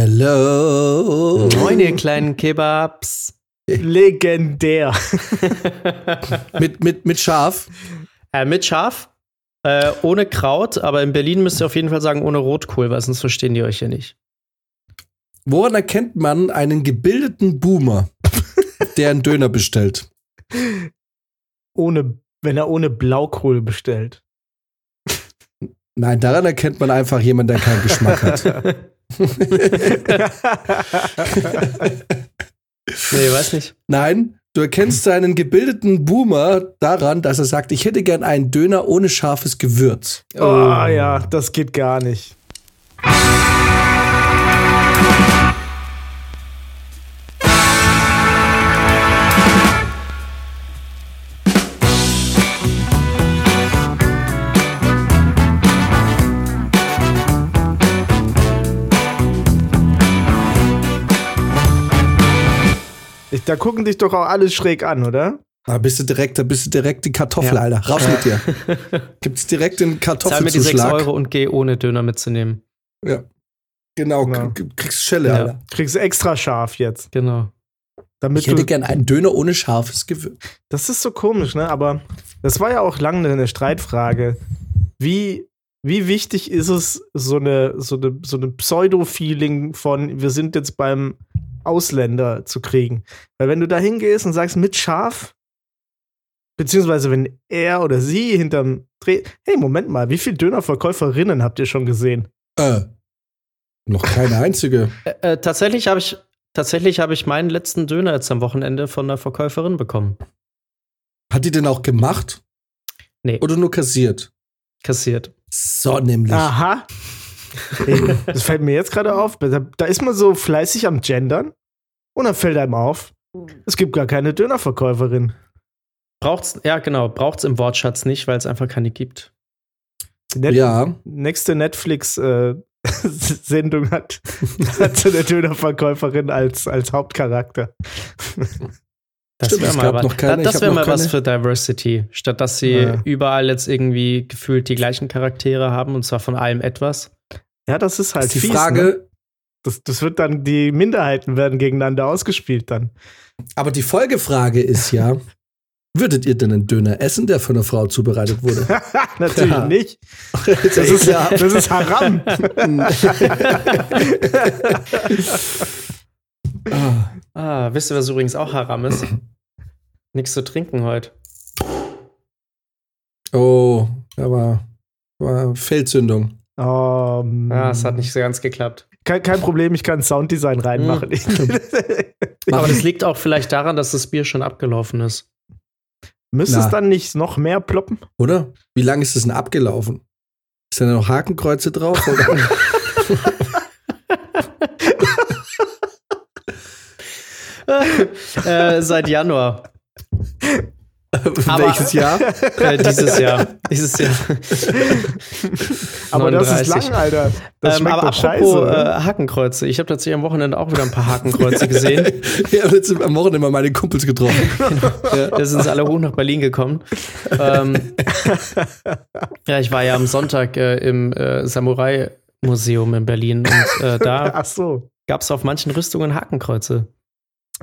Hello. Moin, ihr kleinen Kebabs. Legendär. mit, mit, mit Schaf. Äh, mit Schaf, äh, ohne Kraut, aber in Berlin müsst ihr auf jeden Fall sagen ohne Rotkohl, weil sonst verstehen die euch ja nicht. Woran erkennt man einen gebildeten Boomer, der einen Döner bestellt? Ohne, wenn er ohne Blaukohl bestellt. Nein, daran erkennt man einfach jemanden, der keinen Geschmack hat. nee, weiß nicht. Nein, du erkennst einen gebildeten Boomer daran, dass er sagt, ich hätte gern einen Döner ohne scharfes Gewürz. Oh, oh ja, das geht gar nicht. Da gucken dich doch auch alle schräg an, oder? Da bist du direkt, da bist du direkt die Kartoffel, ja. Alter. Raus mit dir. Gibt's direkt den Kartoffelzuschlag. Zahl mir die 6 Euro und geh ohne Döner mitzunehmen. Ja. Genau, genau. kriegst Schelle, ja. Alter. Kriegst extra scharf jetzt. Genau. Damit ich hätte gern einen Döner ohne scharfes Gewürz. Das ist so komisch, ne? Aber das war ja auch lange eine Streitfrage. Wie, wie wichtig ist es, so eine, so eine, so eine Pseudo-Feeling von, wir sind jetzt beim Ausländer zu kriegen. Weil wenn du da hingehst und sagst mit Schaf, beziehungsweise wenn er oder sie hinterm Dreh, hey, Moment mal, wie viele Dönerverkäuferinnen habt ihr schon gesehen? Äh, noch keine einzige. äh, äh, tatsächlich habe ich, tatsächlich habe ich meinen letzten Döner jetzt am Wochenende von einer Verkäuferin bekommen. Hat die denn auch gemacht? Nee. Oder nur kassiert? Kassiert. So nämlich. Aha. das fällt mir jetzt gerade auf. Da, da, ist man so fleißig am Gendern und dann fällt einem auf, es gibt gar keine Dönerverkäuferin. Braucht's, ja, genau, braucht's im Wortschatz nicht, weil es einfach keine gibt. Net ja. Nächste Netflix-Sendung äh, hat, hat so eine Dönerverkäuferin als, als Hauptcharakter. Das wäre mal, was, keine, das wär mal was für Diversity, statt dass sie ja. überall jetzt irgendwie gefühlt die gleichen Charaktere haben und zwar von allem etwas. Ja, das ist halt das ist die fies, Frage. Ne? Das, das wird dann, die Minderheiten werden gegeneinander ausgespielt dann. Aber die Folgefrage ist ja, würdet ihr denn einen Döner essen, der von einer Frau zubereitet wurde? Natürlich ja. nicht. Das ist, ja, das ist Haram. ah. ah, wisst ihr, was übrigens auch Haram ist? Nichts zu trinken heute. Oh, aber war Feldzündung. Um, ah, es hat nicht so ganz geklappt. Kein, kein Problem, ich kann Sounddesign reinmachen. Hm. Aber das liegt auch vielleicht daran, dass das Bier schon abgelaufen ist. Müsste es dann nicht noch mehr ploppen? Oder? Wie lange ist es denn abgelaufen? Ist da noch Hakenkreuze drauf? äh, seit Januar. Welches Jahr? Äh, dieses Jahr. Dieses Jahr. aber 39. das ist lang, Alter. Das ähm, aber apropos scheiße, äh, Hakenkreuze. Ich habe tatsächlich am Wochenende auch wieder ein paar Hakenkreuze gesehen. ja, jetzt am Wochenende mal meine Kumpels getroffen. genau. ja, da sind sie alle hoch nach Berlin gekommen. Ähm, ja, ich war ja am Sonntag äh, im äh, Samurai-Museum in Berlin und äh, da so. gab es auf manchen Rüstungen Hakenkreuze.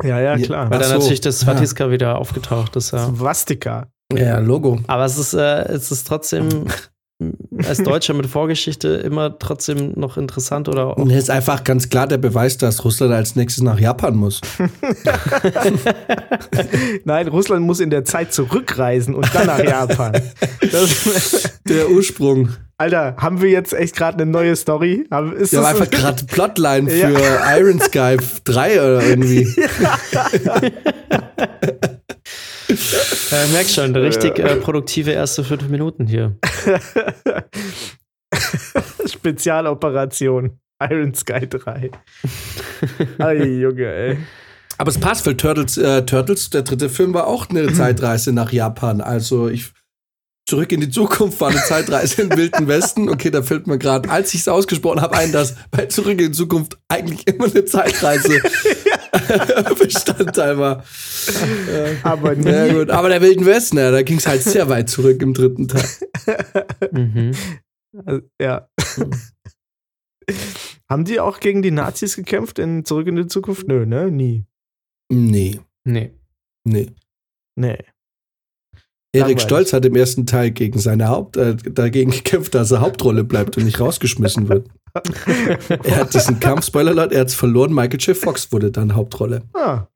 Ja, ja, klar. Weil dann so. natürlich das Svatiska ja. wieder aufgetaucht ist. Ja. Svastika. Ja, Logo. Aber es ist, äh, es ist trotzdem als Deutscher mit Vorgeschichte immer trotzdem noch interessant oder auch. Ist einfach ganz klar der Beweis, dass Russland als nächstes nach Japan muss. Nein, Russland muss in der Zeit zurückreisen und dann nach Japan. Das der Ursprung. Alter, haben wir jetzt echt gerade eine neue Story? Ist ja, einfach gerade Plotline für ja. Iron Sky 3 oder irgendwie. äh, merk schon, richtig äh, produktive erste fünf Minuten hier. Spezialoperation Iron Sky 3. Ay, Junge, ey. Aber es passt, weil Turtles, äh, Turtles, der dritte Film war auch eine Zeitreise nach Japan. Also ich Zurück in die Zukunft war eine Zeitreise im Wilden Westen. Okay, da fällt mir gerade, als ich es ausgesprochen habe, ein, dass bei Zurück in die Zukunft eigentlich immer eine Zeitreise Bestandteil war. Aber nie. Ja, gut. Aber der Wilden Westen, ja, da ging es halt sehr weit zurück im dritten Teil. Mhm. Also, ja. Haben die auch gegen die Nazis gekämpft in Zurück in die Zukunft? Nö, ne? Nie. Nee, Nee. nee. Nee. Erik. Stolz hat im ersten Teil gegen seine Haupt, äh, dagegen gekämpft, dass er Hauptrolle bleibt und nicht rausgeschmissen wird. er hat diesen Kampf, Spoiler Alert, er hat es verloren. Michael J. Fox wurde dann Hauptrolle. Ah,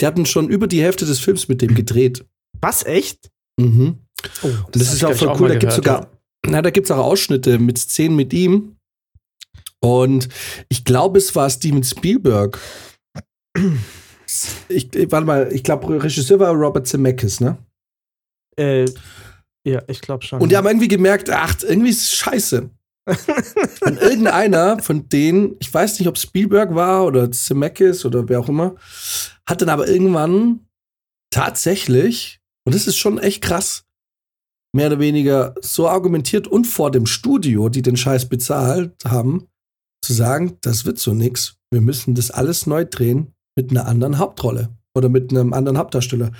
Die hatten schon über die Hälfte des Films mit dem gedreht. was, echt? Mhm. Oh, Und das, ist auch voll auch cool. Da gibt es sogar, na, da gibt's auch Ausschnitte mit Szenen mit ihm. Und ich glaube, es war Steven Spielberg. Ich- warte mal, ich glaube, Regisseur war Robert Zemeckis, ne? Äh, ja, ich glaube schon. Und die haben irgendwie gemerkt, ach, irgendwie ist es scheiße. Und irgendeiner von denen, ich weiß nicht, ob Spielberg war oder Zemeckis oder wer auch immer, hat dann aber irgendwann tatsächlich, und das ist schon echt krass, mehr oder weniger so argumentiert und vor dem Studio, die den Scheiß bezahlt haben, zu sagen, das wird so nix. Wir müssen das alles neu drehen mit einer anderen Hauptrolle oder mit einem anderen Hauptdarsteller.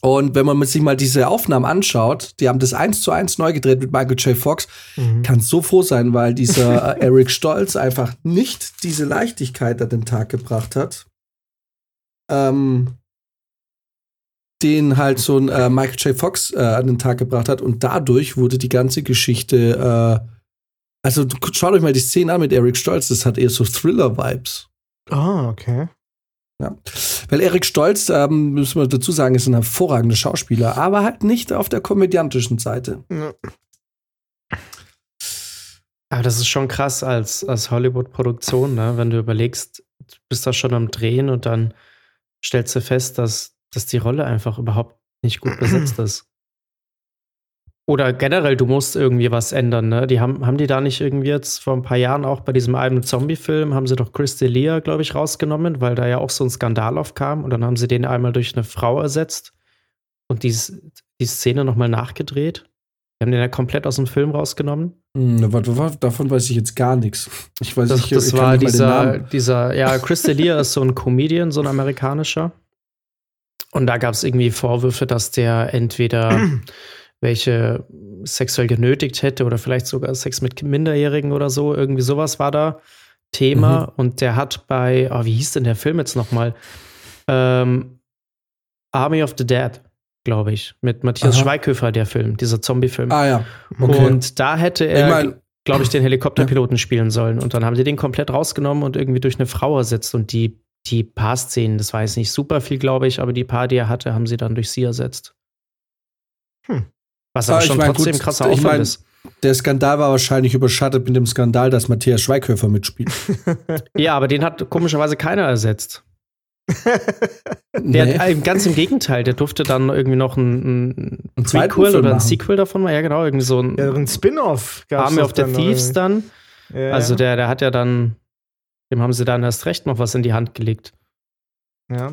Und wenn man sich mal diese Aufnahmen anschaut, die haben das eins zu eins neu gedreht mit Michael J. Fox, Mhm. kann so froh sein, weil dieser äh, Eric Stolz einfach nicht diese Leichtigkeit an den Tag gebracht hat, ähm, den halt so ein äh, Michael J. Fox äh, an den Tag gebracht hat und dadurch wurde die ganze Geschichte, äh, also schaut euch mal die Szene an mit Eric Stolz, das hat eher so Thriller-Vibes. Ah, okay. Ja. Weil Eric Stolz, ähm, müssen wir dazu sagen, ist ein hervorragender Schauspieler, aber halt nicht auf der komödiantischen Seite. Ja. Aber das ist schon krass als, als Hollywood-Produktion, ne? wenn du überlegst, du bist da schon am Drehen und dann stellst du fest, dass, dass die Rolle einfach überhaupt nicht gut besetzt ist. Oder generell, du musst irgendwie was ändern, ne? Die haben, haben die da nicht irgendwie jetzt vor ein paar Jahren auch bei diesem einen Zombie-Film, haben sie doch Chris D'Elia, glaube ich, rausgenommen, weil da ja auch so ein Skandal aufkam und dann haben sie den einmal durch eine Frau ersetzt und die, die Szene nochmal nachgedreht. Die haben den ja komplett aus dem Film rausgenommen. Hm, warte, davon weiß ich jetzt gar nichts. Ich weiß Das, nicht, das ich war nicht mal den dieser, Namen. dieser, ja, Chris D'Elia ist so ein Comedian, so ein amerikanischer. Und da gab es irgendwie Vorwürfe, dass der entweder welche sexuell genötigt hätte oder vielleicht sogar Sex mit Minderjährigen oder so. Irgendwie sowas war da Thema. Mhm. Und der hat bei, oh, wie hieß denn der Film jetzt nochmal? Ähm, Army of the Dead, glaube ich. Mit Matthias Aha. Schweighöfer, der Film, dieser Zombie-Film. Ah ja, okay. Und da hätte er, ich meine, glaube ich, den Helikopterpiloten spielen sollen. Und dann haben sie den komplett rausgenommen und irgendwie durch eine Frau ersetzt. Und die, die paar Szenen, das war jetzt nicht super viel, glaube ich, aber die paar, die er hatte, haben sie dann durch sie ersetzt. Hm. Was aber ich schon mein, trotzdem gut, krasser ich Aufwand mein- ist. der Skandal war wahrscheinlich überschattet mit dem Skandal, dass Matthias Schweighöfer mitspielt. Ja, aber den hat komischerweise keiner ersetzt. Der Nee. hat, äh, ganz im Gegenteil, der durfte dann irgendwie noch ein, ein Einen zweiten Prequel oder ein machen. Sequel davon machen. Ja, genau, irgendwie so ein Ja, ein Spin-off Army of the Thieves dann. Ja, Also der, der hat ja dann, dem haben sie dann erst recht noch was in die Hand gelegt. ja.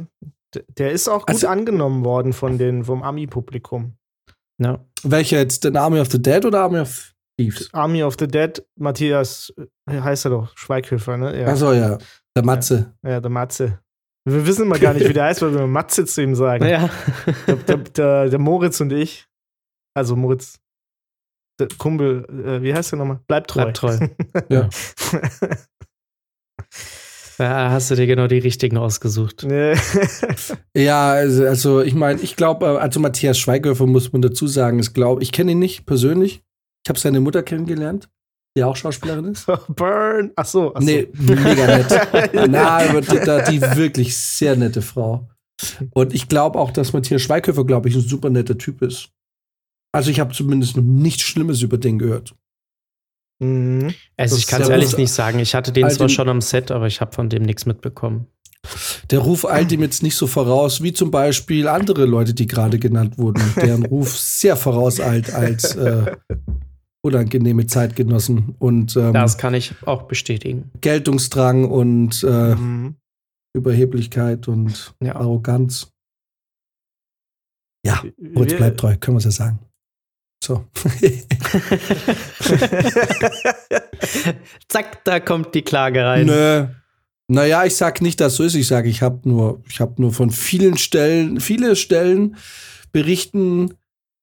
Der ist auch gut Also- angenommen worden von den, vom Ami-Publikum. Ja. Welcher jetzt, den Army of the Dead oder Army of Thieves? Army of the Dead, Matthias, äh, heißt er doch, Schweighöfer, ne? Ja, Achso, ja. Der Matze. ja der Matze. Wir wissen immer gar nicht, wie der heißt, weil wir Matze zu ihm sagen. Ja. Der, der, der, der Moritz und ich, also Moritz, der Kumpel, äh, wie heißt der nochmal? Bleib treu. Bleib treu. Ja. Da hast du dir genau die richtigen ausgesucht. Nee. Ja, also, also ich meine, ich glaube, also Matthias Schweighöfer muss man dazu sagen, ist glaube ich kenne ihn nicht persönlich. Ich habe seine Mutter kennengelernt, die auch Schauspielerin ist. Burn. Ach so. Ach so. Nee, mega nett. Na, die, da- die wirklich sehr nette Frau. Und ich glaube auch, dass Matthias Schweighöfer, glaube ich, ein super netter Typ ist. Also ich habe zumindest noch nichts Schlimmes über den gehört. Mhm. Also Das ich kann es ehrlich nicht sagen. Ich hatte den zwar schon am Set, aber ich habe von dem nichts mitbekommen. Der Ruf eilt ihm jetzt nicht so voraus, wie zum Beispiel andere Leute, die gerade genannt wurden, deren Ruf sehr vorauseilt als äh, unangenehme Zeitgenossen und ähm, Das kann ich auch bestätigen. Geltungsdrang und äh, Mhm. Überheblichkeit und Ja. Arroganz. Ja, Moritz bleibt treu, können wir es ja sagen. So. Zack, da kommt die Klage rein. Nö. Naja, ich sag nicht, dass so ist. Ich sage, ich habe nur, ich habe nur von vielen Stellen, viele Stellen berichten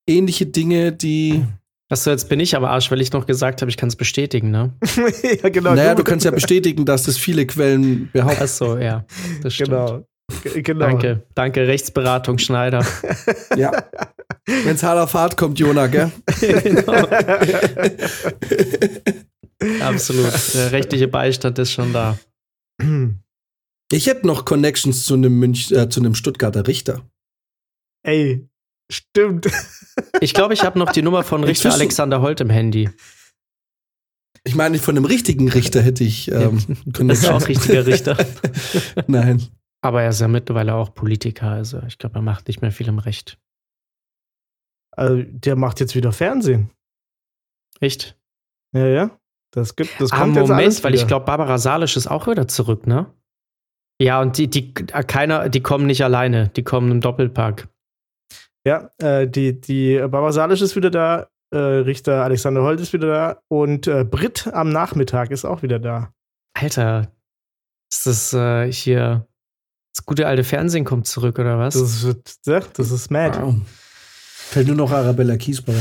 ähnliche Dinge, die Achso, jetzt bin ich aber Arsch, weil ich noch gesagt habe, ich kann es bestätigen, ne? ja, genau. Naja, du kannst ja bestätigen, dass das viele Quellen behaupten. Achso, ja. Das stimmt. Genau. Genau. Danke, danke, Rechtsberatung Schneider. Ja. Wenn's hart auf hart kommt, Jona, gell? genau. Absolut. Der rechtliche Beistand ist schon da. Ich hätte noch Connections zu einem, Münch, äh, zu einem Stuttgarter Richter. Ey, stimmt. Ich glaube, ich habe noch die Nummer von Richter Alexander Holt im Handy. Ich meine, von einem richtigen Richter hätte ich ähm, Das ist auch richtiger Richter. Nein. Aber er ist ja mittlerweile auch Politiker, also ich glaube, er macht nicht mehr viel im Recht. Also, der macht jetzt wieder Fernsehen. Echt? Ja, ja. Das gibt, das Ah, kommt jetzt Moment, alles weil ich glaube, Barbara Salisch ist auch wieder zurück, ne? Ja, und die, die, keiner, die kommen nicht alleine, die kommen im Doppelpack. Ja, äh, die, die Barbara Salisch ist wieder da, äh, Richter Alexander Holt ist wieder da und äh, Britt am Nachmittag ist auch wieder da. Alter, ist das äh, hier. Das gute alte Fernsehen kommt zurück, oder was? Das ist, das ist mad. Wow. Fällt nur noch Arabella Kiesbauer.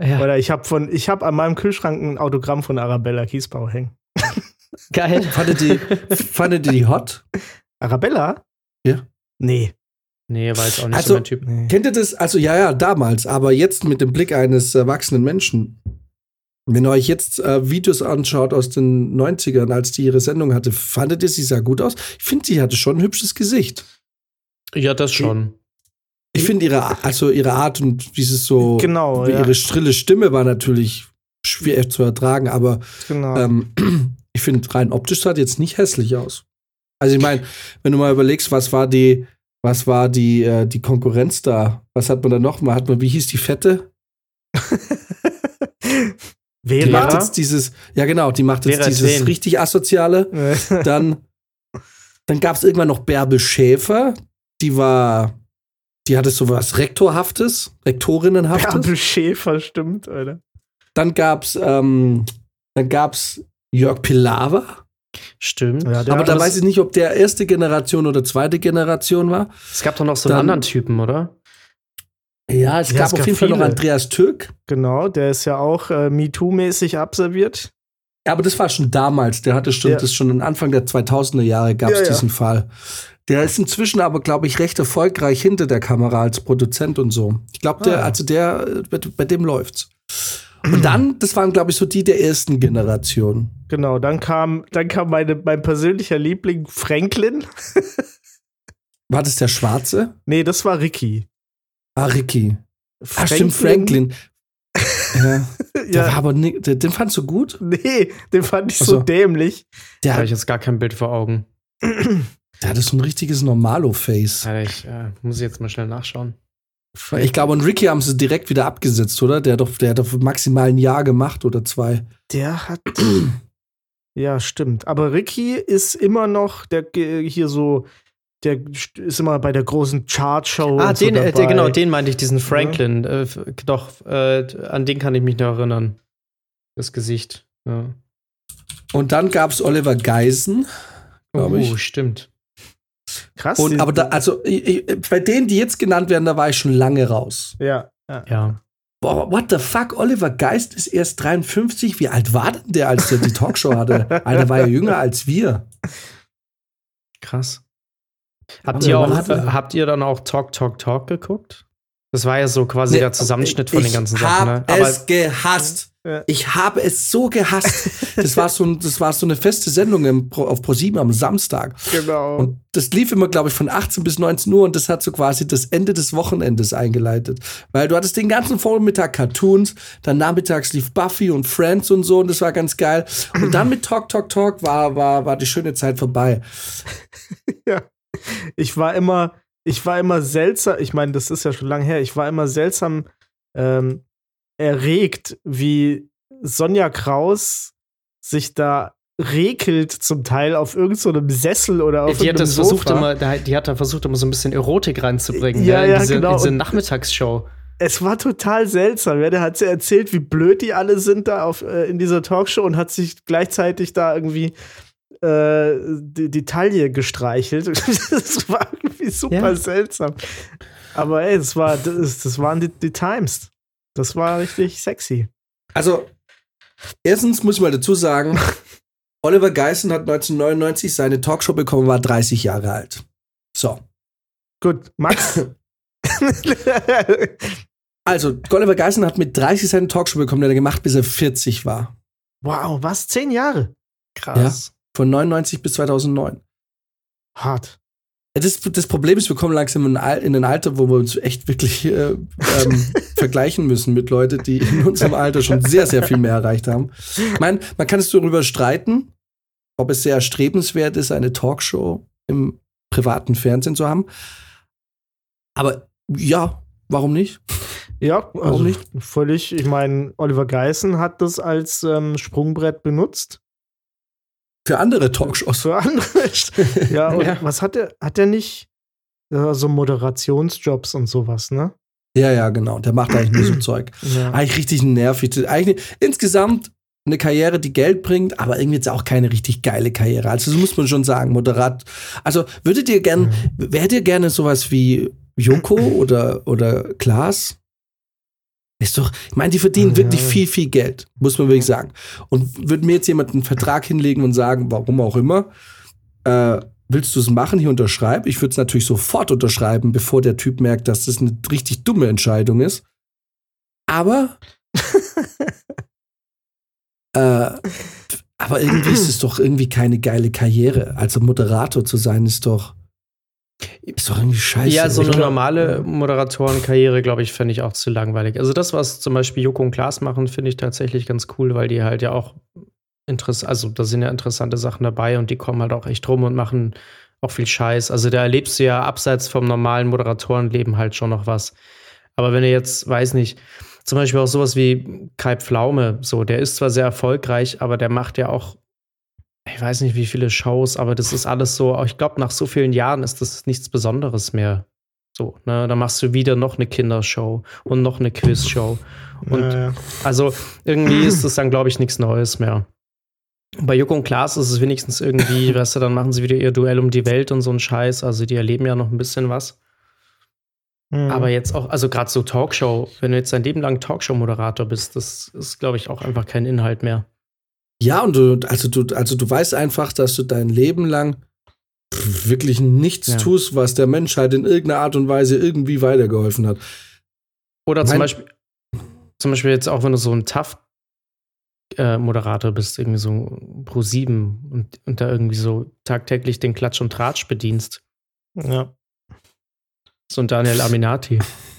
ja, Oder ich habe von, ich habe an meinem Kühlschrank ein Autogramm von Arabella Kiesbau hängen. geil. Fandet ihr, fandet ihr die hot? Arabella? Ja. Nee. Nee, war jetzt auch nicht Also- so mein Typ. nee. Kennt ihr das? Also, ja, ja, damals, aber jetzt mit dem Blick eines erwachsenen Menschen. Wenn ihr euch jetzt äh, Videos anschaut aus den 90ern, als die ihre Sendung hatte, fandet ihr, sie sah gut aus? Ich finde, sie hatte schon ein hübsches Gesicht. Ja, das schon. Ich finde ihre, also ihre Art und dieses so, Genau, ja. ihre strille Stimme war natürlich schwer zu ertragen, aber Genau. ähm, ich finde rein optisch sah die jetzt nicht hässlich aus. Also ich meine, wenn du mal überlegst, was war die, was war die, äh, die Konkurrenz da? Was hat man da noch mal? Hat man, wie hieß die Fette? Die Vera? macht jetzt dieses, ja genau, die macht jetzt Vera dieses Tween. richtig asoziale. Dann, dann gab es irgendwann noch Bärbel Schäfer, die war, die hatte sowas Rektorhaftes, Rektorinnenhaftes. Bärbel Schäfer, stimmt, Alter. Dann gab's, ähm, dann gab's Jörg Pilawa. Stimmt. Ja, Aber da weiß ich nicht, ob der erste Generation oder zweite Generation war. Es gab doch noch so einen Dann- anderen Typen, oder? Ja, es Ja, gab es auf jeden Fall noch viele. Andreas Türk. Genau, der ist ja auch äh, MeToo-mäßig abserviert. Ja, aber das war schon damals. Der hatte schon, Ja. das schon Anfang der 2000er Jahre gab es Ja, ja. diesen Fall. Der ist inzwischen aber, glaube ich, recht erfolgreich hinter der Kamera als Produzent und so. Ich glaube, der, Ah. also der, äh, bei, bei dem läuft's. Und dann, das waren, glaube ich, so die der ersten Generation. Genau, dann kam, dann kam meine, mein persönlicher Liebling Franklin. War das der Schwarze? Nee, das war Ricky. Ah, Ricky. Ah, stimmt, Franklin. ja. Der war Ja, aber ni- den, den fandst du gut? nee, den fand ich Ach so so. dämlich. Da Der, habe ich jetzt gar kein Bild vor Augen. der hatte so ein richtiges Normalo-Face. Alter, ich äh, muss jetzt mal schnell nachschauen. Ich glaube, und Ricky haben sie direkt wieder abgesetzt, oder? Der hat doch, der hat doch maximal ein Jahr gemacht oder zwei. Der hat. ja, stimmt. Aber Ricky ist immer noch der ge- hier so. Der st- ist immer bei der großen Chartshow. Ah, und so den, äh, genau, den meinte ich, diesen Franklin. Äh, f- doch, äh, an den kann ich mich noch erinnern. Das Gesicht. Ja. Und dann gab es Oliver Geisen, glaube Oh, ich. stimmt. Krass. Und, aber da, also ich, ich, bei denen, die jetzt genannt werden, da war ich schon lange raus. Ja. ja. Ja. Boah, what the fuck? Oliver Geist ist erst 53. Wie alt war denn der, als der die Talkshow hatte? Alter, war ja jünger als wir. Krass. Habt ihr, auch, äh, habt ihr dann auch Talk, Talk, Talk geguckt? Das war ja so quasi der Zusammenschnitt von den ganzen ich Sachen. hab Ne? Aber es gehasst. Ja. Ich habe es so gehasst. Das war so, das war so eine feste Sendung im, Pro- auf ProSieben am Samstag. Genau. Und das lief immer, glaube ich, von 18 bis 19 Uhr und das hat so quasi das Ende des Wochenendes eingeleitet. Weil du hattest den ganzen Vormittag Cartoons, dann nachmittags lief Buffy und Friends und so und das war ganz geil. Und dann mit Talk, Talk, Talk war, war, war die schöne Zeit vorbei. ich war immer, ich war immer seltsam, ich meine, das ist ja schon lange her, ich war immer seltsam ähm, erregt, wie Sonja Kraus sich da rekelt zum Teil auf irgendeinem so Sessel oder auf die hat irgendeinem das versucht Sofa. immer, die hat da versucht immer so ein bisschen Erotik reinzubringen, Ja, ne? in ja, diese, genau. in diese Nachmittagsshow. Es war total seltsam. Ja, der hat sie erzählt, wie blöd die alle sind da auf, äh, in dieser Talkshow und hat sich gleichzeitig da irgendwie äh, die, die Taille gestreichelt. das war irgendwie super Ja. seltsam. Aber ey, das, war, das, das waren die, die Times. Das war richtig sexy. Also, erstens muss ich mal dazu sagen, Oliver Geissen hat 1999 seine Talkshow bekommen, war 30 Jahre alt. So. Gut, Max. also, Oliver Geissen hat mit 30 seine Talkshow bekommen, die er gemacht, bis er 40 war. wow, was? Zehn Jahre? Krass. Von 99 bis 2009. Hart. Das, das Problem ist, wir kommen langsam in, ein Alter, wo wir uns echt wirklich äh, ähm, vergleichen müssen mit Leuten, die in unserem Alter schon sehr, sehr viel mehr erreicht haben. Ich meine, man kann es darüber streiten, ob es sehr erstrebenswert ist, eine Talkshow im privaten Fernsehen zu haben. Aber ja, warum nicht? Ja, Warum also nicht? völlig. Ich meine, Oliver Geissen hat das als ähm, Sprungbrett benutzt. Für andere Talkshows. Für andere. ja, und Ja. was hat er? Hat er nicht äh, so Moderationsjobs und sowas, ne? Ja, ja, genau. Der macht eigentlich nur so Zeug. Ja. Eigentlich richtig nervig. Eigentlich insgesamt eine Karriere, die Geld bringt, aber irgendwie jetzt auch keine richtig geile Karriere. Also das muss man schon sagen, moderat. Also würdet ihr gern, wärt ihr gerne sowas wie Joko oder, oder Klaas? Ist doch, ich meine, die verdienen Ja. wirklich viel, viel Geld, muss man wirklich sagen. Und würde mir jetzt jemand einen Vertrag hinlegen und sagen, warum auch immer, äh, willst du es machen, hier unterschreib? Ich würde es natürlich sofort unterschreiben, bevor der Typ merkt, dass das eine richtig dumme Entscheidung ist. Aber äh, aber irgendwie ist es doch irgendwie keine geile Karriere. Also Moderator zu sein ist doch ist doch irgendwie scheiße. Ja, so eine normale Moderatorenkarriere, glaube ich, fände ich auch zu langweilig. Also das, was zum Beispiel Joko und Klaas machen, finde ich tatsächlich ganz cool, weil die halt ja auch interessant, also da sind ja interessante Sachen dabei und die kommen halt auch echt rum und machen auch viel Scheiß. Also da erlebst du ja abseits vom normalen Moderatorenleben halt schon noch was. Aber wenn du jetzt, weiß nicht, zum Beispiel auch sowas wie Kai Pflaume, so, der ist zwar sehr erfolgreich, aber der macht ja auch, ich weiß nicht, wie viele Shows, aber das ist alles so, ich glaube, nach so vielen Jahren ist das nichts Besonderes mehr. So, ne, dann machst du wieder noch eine Kindershow und noch eine Quizshow. Und Ja, also irgendwie ist das dann, glaube ich, nichts Neues mehr. Bei Joko und Klaas ist es wenigstens irgendwie, weißt du, dann machen sie wieder ihr Duell um die Welt und so ein Scheiß. Also die erleben ja noch ein bisschen was. Mhm. Aber jetzt auch, also gerade so Talkshow, wenn du jetzt dein Leben lang Talkshow-Moderator bist, das ist, glaube ich, auch einfach kein Inhalt mehr. Ja, und du, also du, also du weißt einfach, dass du dein Leben lang wirklich nichts Ja. tust, was der Menschheit in irgendeiner Art und Weise irgendwie weitergeholfen hat. Oder zum Mein- Beispiel, zum Beispiel jetzt auch, wenn du so ein tough äh, Moderator bist, irgendwie so pro sieben und, und da irgendwie so tagtäglich den Klatsch und Tratsch bedienst. ja. So ein Daniel Aminati.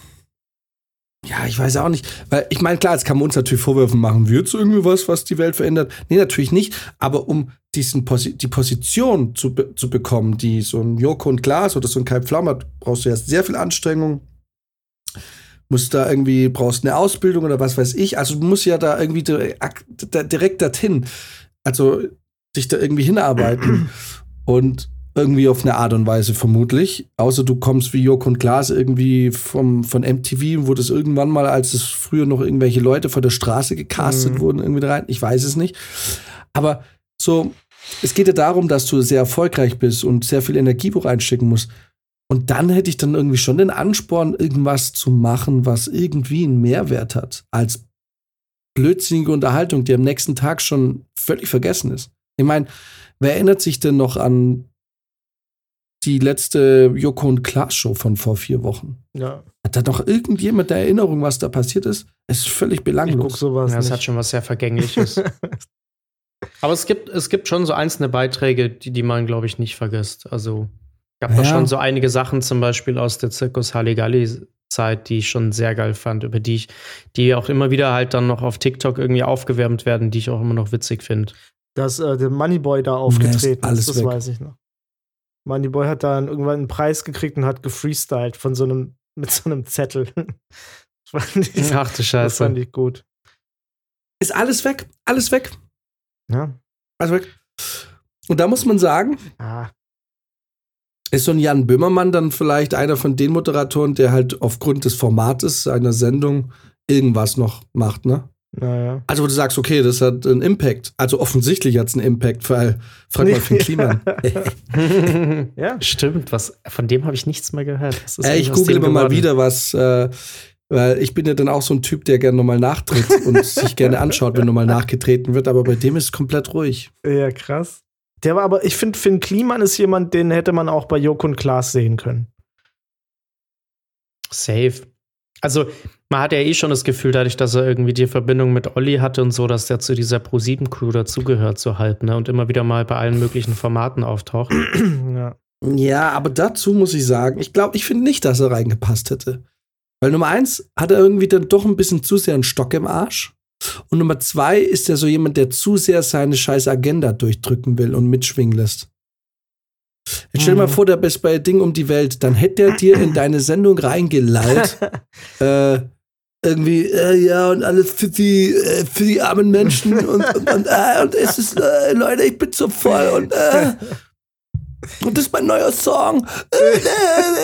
Ja, ich weiß auch nicht. Weil ich meine, klar, jetzt kann man uns natürlich Vorwürfe machen, wird's irgendwie was, was die Welt verändert? Nee, natürlich nicht. Aber um diesen Posi die Position zu, be zu bekommen, die so ein Joko und Glas oder so ein Kai Pflaume hat, brauchst du erst sehr viel Anstrengung. Musst da irgendwie, brauchst eine Ausbildung oder was weiß ich. Also du musst ja da irgendwie direkt, direkt dorthin. Also dich da irgendwie hinarbeiten. und irgendwie auf eine Art und Weise vermutlich. Außer du kommst wie Joko und Klaas irgendwie vom, von MTV, wo das irgendwann mal, als es früher noch irgendwelche Leute von der Straße gecastet Mhm. wurden, irgendwie rein. Ich weiß es nicht. Aber so, es geht ja darum, dass du sehr erfolgreich bist und sehr viel Energie reinstecken musst. Und dann hätte ich dann irgendwie schon den Ansporn, irgendwas zu machen, was irgendwie einen Mehrwert hat, als blödsinnige Unterhaltung, die am nächsten Tag schon völlig vergessen ist. Ich meine, wer erinnert sich denn noch an die letzte Joko und Klaas Show von vor vier Wochen? ja. Hat da noch irgendjemand der Erinnerung, was da passiert ist? Es ist völlig Ich guck belanglos. sowas Ja, das nicht. hat schon was sehr Vergängliches. Aber es gibt, es gibt schon so einzelne Beiträge, die, die man, glaube ich, nicht vergisst. Also gab da Ja. schon so einige Sachen, zum Beispiel aus der Zirkus Halligalli-Zeit, die ich schon sehr geil fand, über die ich, die auch immer wieder halt dann noch auf TikTok irgendwie aufgewärmt werden, die ich auch immer noch witzig finde. dass äh, der Moneyboy da aufgetreten alles ist, das weg. weiß ich noch. Moneyboy hat dann irgendwann einen Preis gekriegt und hat gefreestylt von so einem, mit so einem Zettel. Das ich, Ach du das Scheiße. fand ich gut. Ist alles weg. Alles weg. Ja. Alles weg. Und da muss man sagen, Ah, ist so ein Jan Böhmermann dann vielleicht einer von den Moderatoren, der halt aufgrund des Formates seiner Sendung irgendwas noch macht, ne? Naja. Also, wo du sagst, okay, das hat einen Impact. Also, offensichtlich hat es einen Impact, weil, frag mal Finn Kliman. Ja. Stimmt, was, von dem habe ich nichts mehr gehört. Äh, ich google immer mal geworden? wieder, was, äh, Weil ich bin ja dann auch so ein Typ, der gerne nochmal nachtritt und sich gerne anschaut, wenn nochmal nachgetreten wird. Aber bei dem ist es komplett ruhig. Ja, krass. Der war aber, ich finde, Finn Kliman ist jemand, den hätte man auch bei Joko und Klaas sehen können. Safe. Also, man hat ja eh schon das Gefühl, dadurch, dass er irgendwie die Verbindung mit Olli hatte und so, dass der zu dieser Pro-7-Crew dazugehört, so halt, ne? Und immer wieder mal bei allen möglichen Formaten auftaucht. ja. Ja, aber dazu muss ich sagen, ich glaube, ich finde nicht, dass er reingepasst hätte. Weil Nummer eins hat er irgendwie dann doch ein bisschen zu sehr einen Stock im Arsch. Und Nummer zwei ist er so jemand, der zu sehr seine scheiß Agenda durchdrücken will und mitschwingen lässt. Jetzt stell dir mal Mhm. vor, der bist bei Ding um die Welt, dann hätte er dir in deine Sendung reingelallt. äh, irgendwie, äh, ja, und alles für die, äh, für die armen Menschen und, und, und, äh, und es ist, äh, Leute, ich bin so voll und, äh, und das ist mein neuer Song.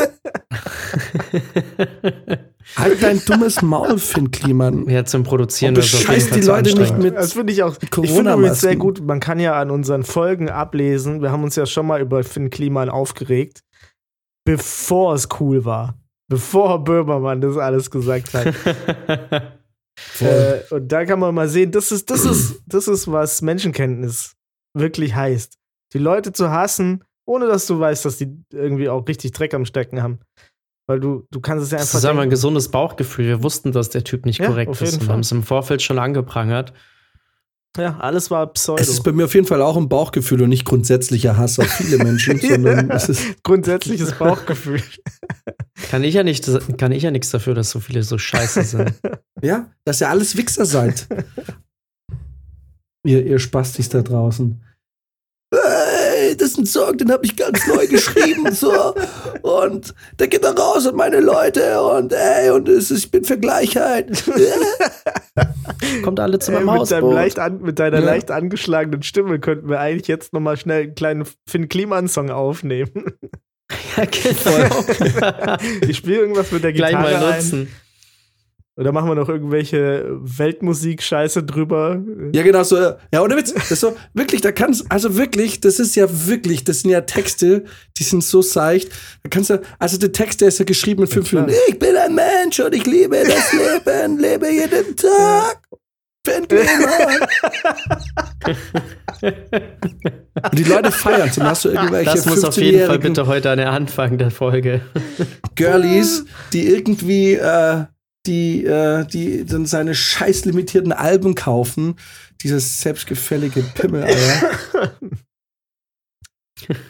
Halt dein dummes Maul, Finn Kliman. ja, zum Produzieren. Und bescheiß die Leute nicht mit Das finde ich auch. Ich finde übrigens sehr gut. Man kann ja an unseren Folgen ablesen. Wir haben uns ja schon mal über Finn Kliman aufgeregt, bevor es cool war. Bevor Böhmermann das alles gesagt hat. äh, und da kann man mal sehen, das ist, das ist, das ist, was Menschenkenntnis wirklich heißt. Die Leute zu hassen, ohne dass du weißt, dass die irgendwie auch richtig Dreck am Stecken haben. Weil du, du kannst es ja Das einfach. ist einfach ein gesundes Bauchgefühl. Wir wussten, dass der Typ nicht Ja, korrekt ist. Wir haben es im Vorfeld schon angeprangert. ja, alles war Pseudo. Es ist bei mir auf jeden Fall auch ein Bauchgefühl und nicht grundsätzlicher Hass auf viele Menschen, sondern es ist Grundsätzliches Bauchgefühl. Kann ich ja nicht, kann ich ja nichts dafür, dass so viele so scheiße sind. Ja, dass ihr alles Wichser seid. ihr, ihr Spastis da draußen. Ey, das ist ein Song, den habe ich ganz neu geschrieben, so. Und der geht da raus an meine Leute und ey, und es ist, ich bin für Gleichheit. Kommt alle zu Ey, meinem mit, deinem Hausboot. leicht an, mit deiner Ja. leicht angeschlagenen Stimme könnten wir eigentlich jetzt noch mal schnell einen kleinen Finn Kliman-Song aufnehmen. Ja, genau. Ich spiele irgendwas mit der Gleich Gitarre mal ein. Oder machen wir noch irgendwelche Weltmusik-Scheiße drüber. Ja, genau so. Ja, ohne Witz. Das ist so, wirklich, da kannst also wirklich, das ist ja wirklich, das sind ja Texte, die sind so seicht. Da kannst du, also der Text, der ist ja geschrieben in fünf. Minuten. Ich bin ein Mensch und ich liebe das Leben, lebe jeden Tag. Kliman. Und die Leute feiern Dann hast du irgendwelche Das muss auf jeden Fall 15-jährigen bitte heute an der Anfang der Folge. Girlies, die irgendwie, äh, die, äh, die dann seine scheiß limitierten Alben kaufen. Dieses selbstgefällige Pimmeleier.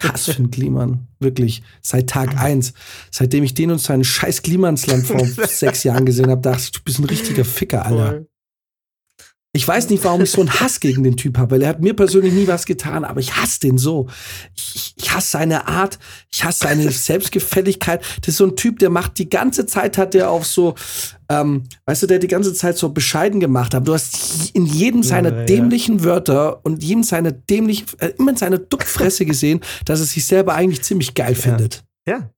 Hass für den Kliman. Wirklich. Seit Tag eins. Seitdem ich den und seinen scheiß Klimansland vor sechs Jahren gesehen habe, dachte ich, du bist ein richtiger Ficker, Alter. Ich weiß nicht, warum ich so einen Hass gegen den Typ habe, weil er hat mir persönlich nie was getan, aber ich hasse den so. Ich, ich hasse seine Art, ich hasse seine Selbstgefälligkeit. Das ist so ein Typ, der macht die ganze Zeit, hat der auf so, ähm, weißt du, der hat die ganze Zeit so bescheiden gemacht. Aber du hast in jedem seiner Ja, ja. dämlichen Wörter und jedem seiner dämlichen, äh, immer in seiner Duckfresse gesehen, dass er sich selber eigentlich ziemlich geil findet. Ja.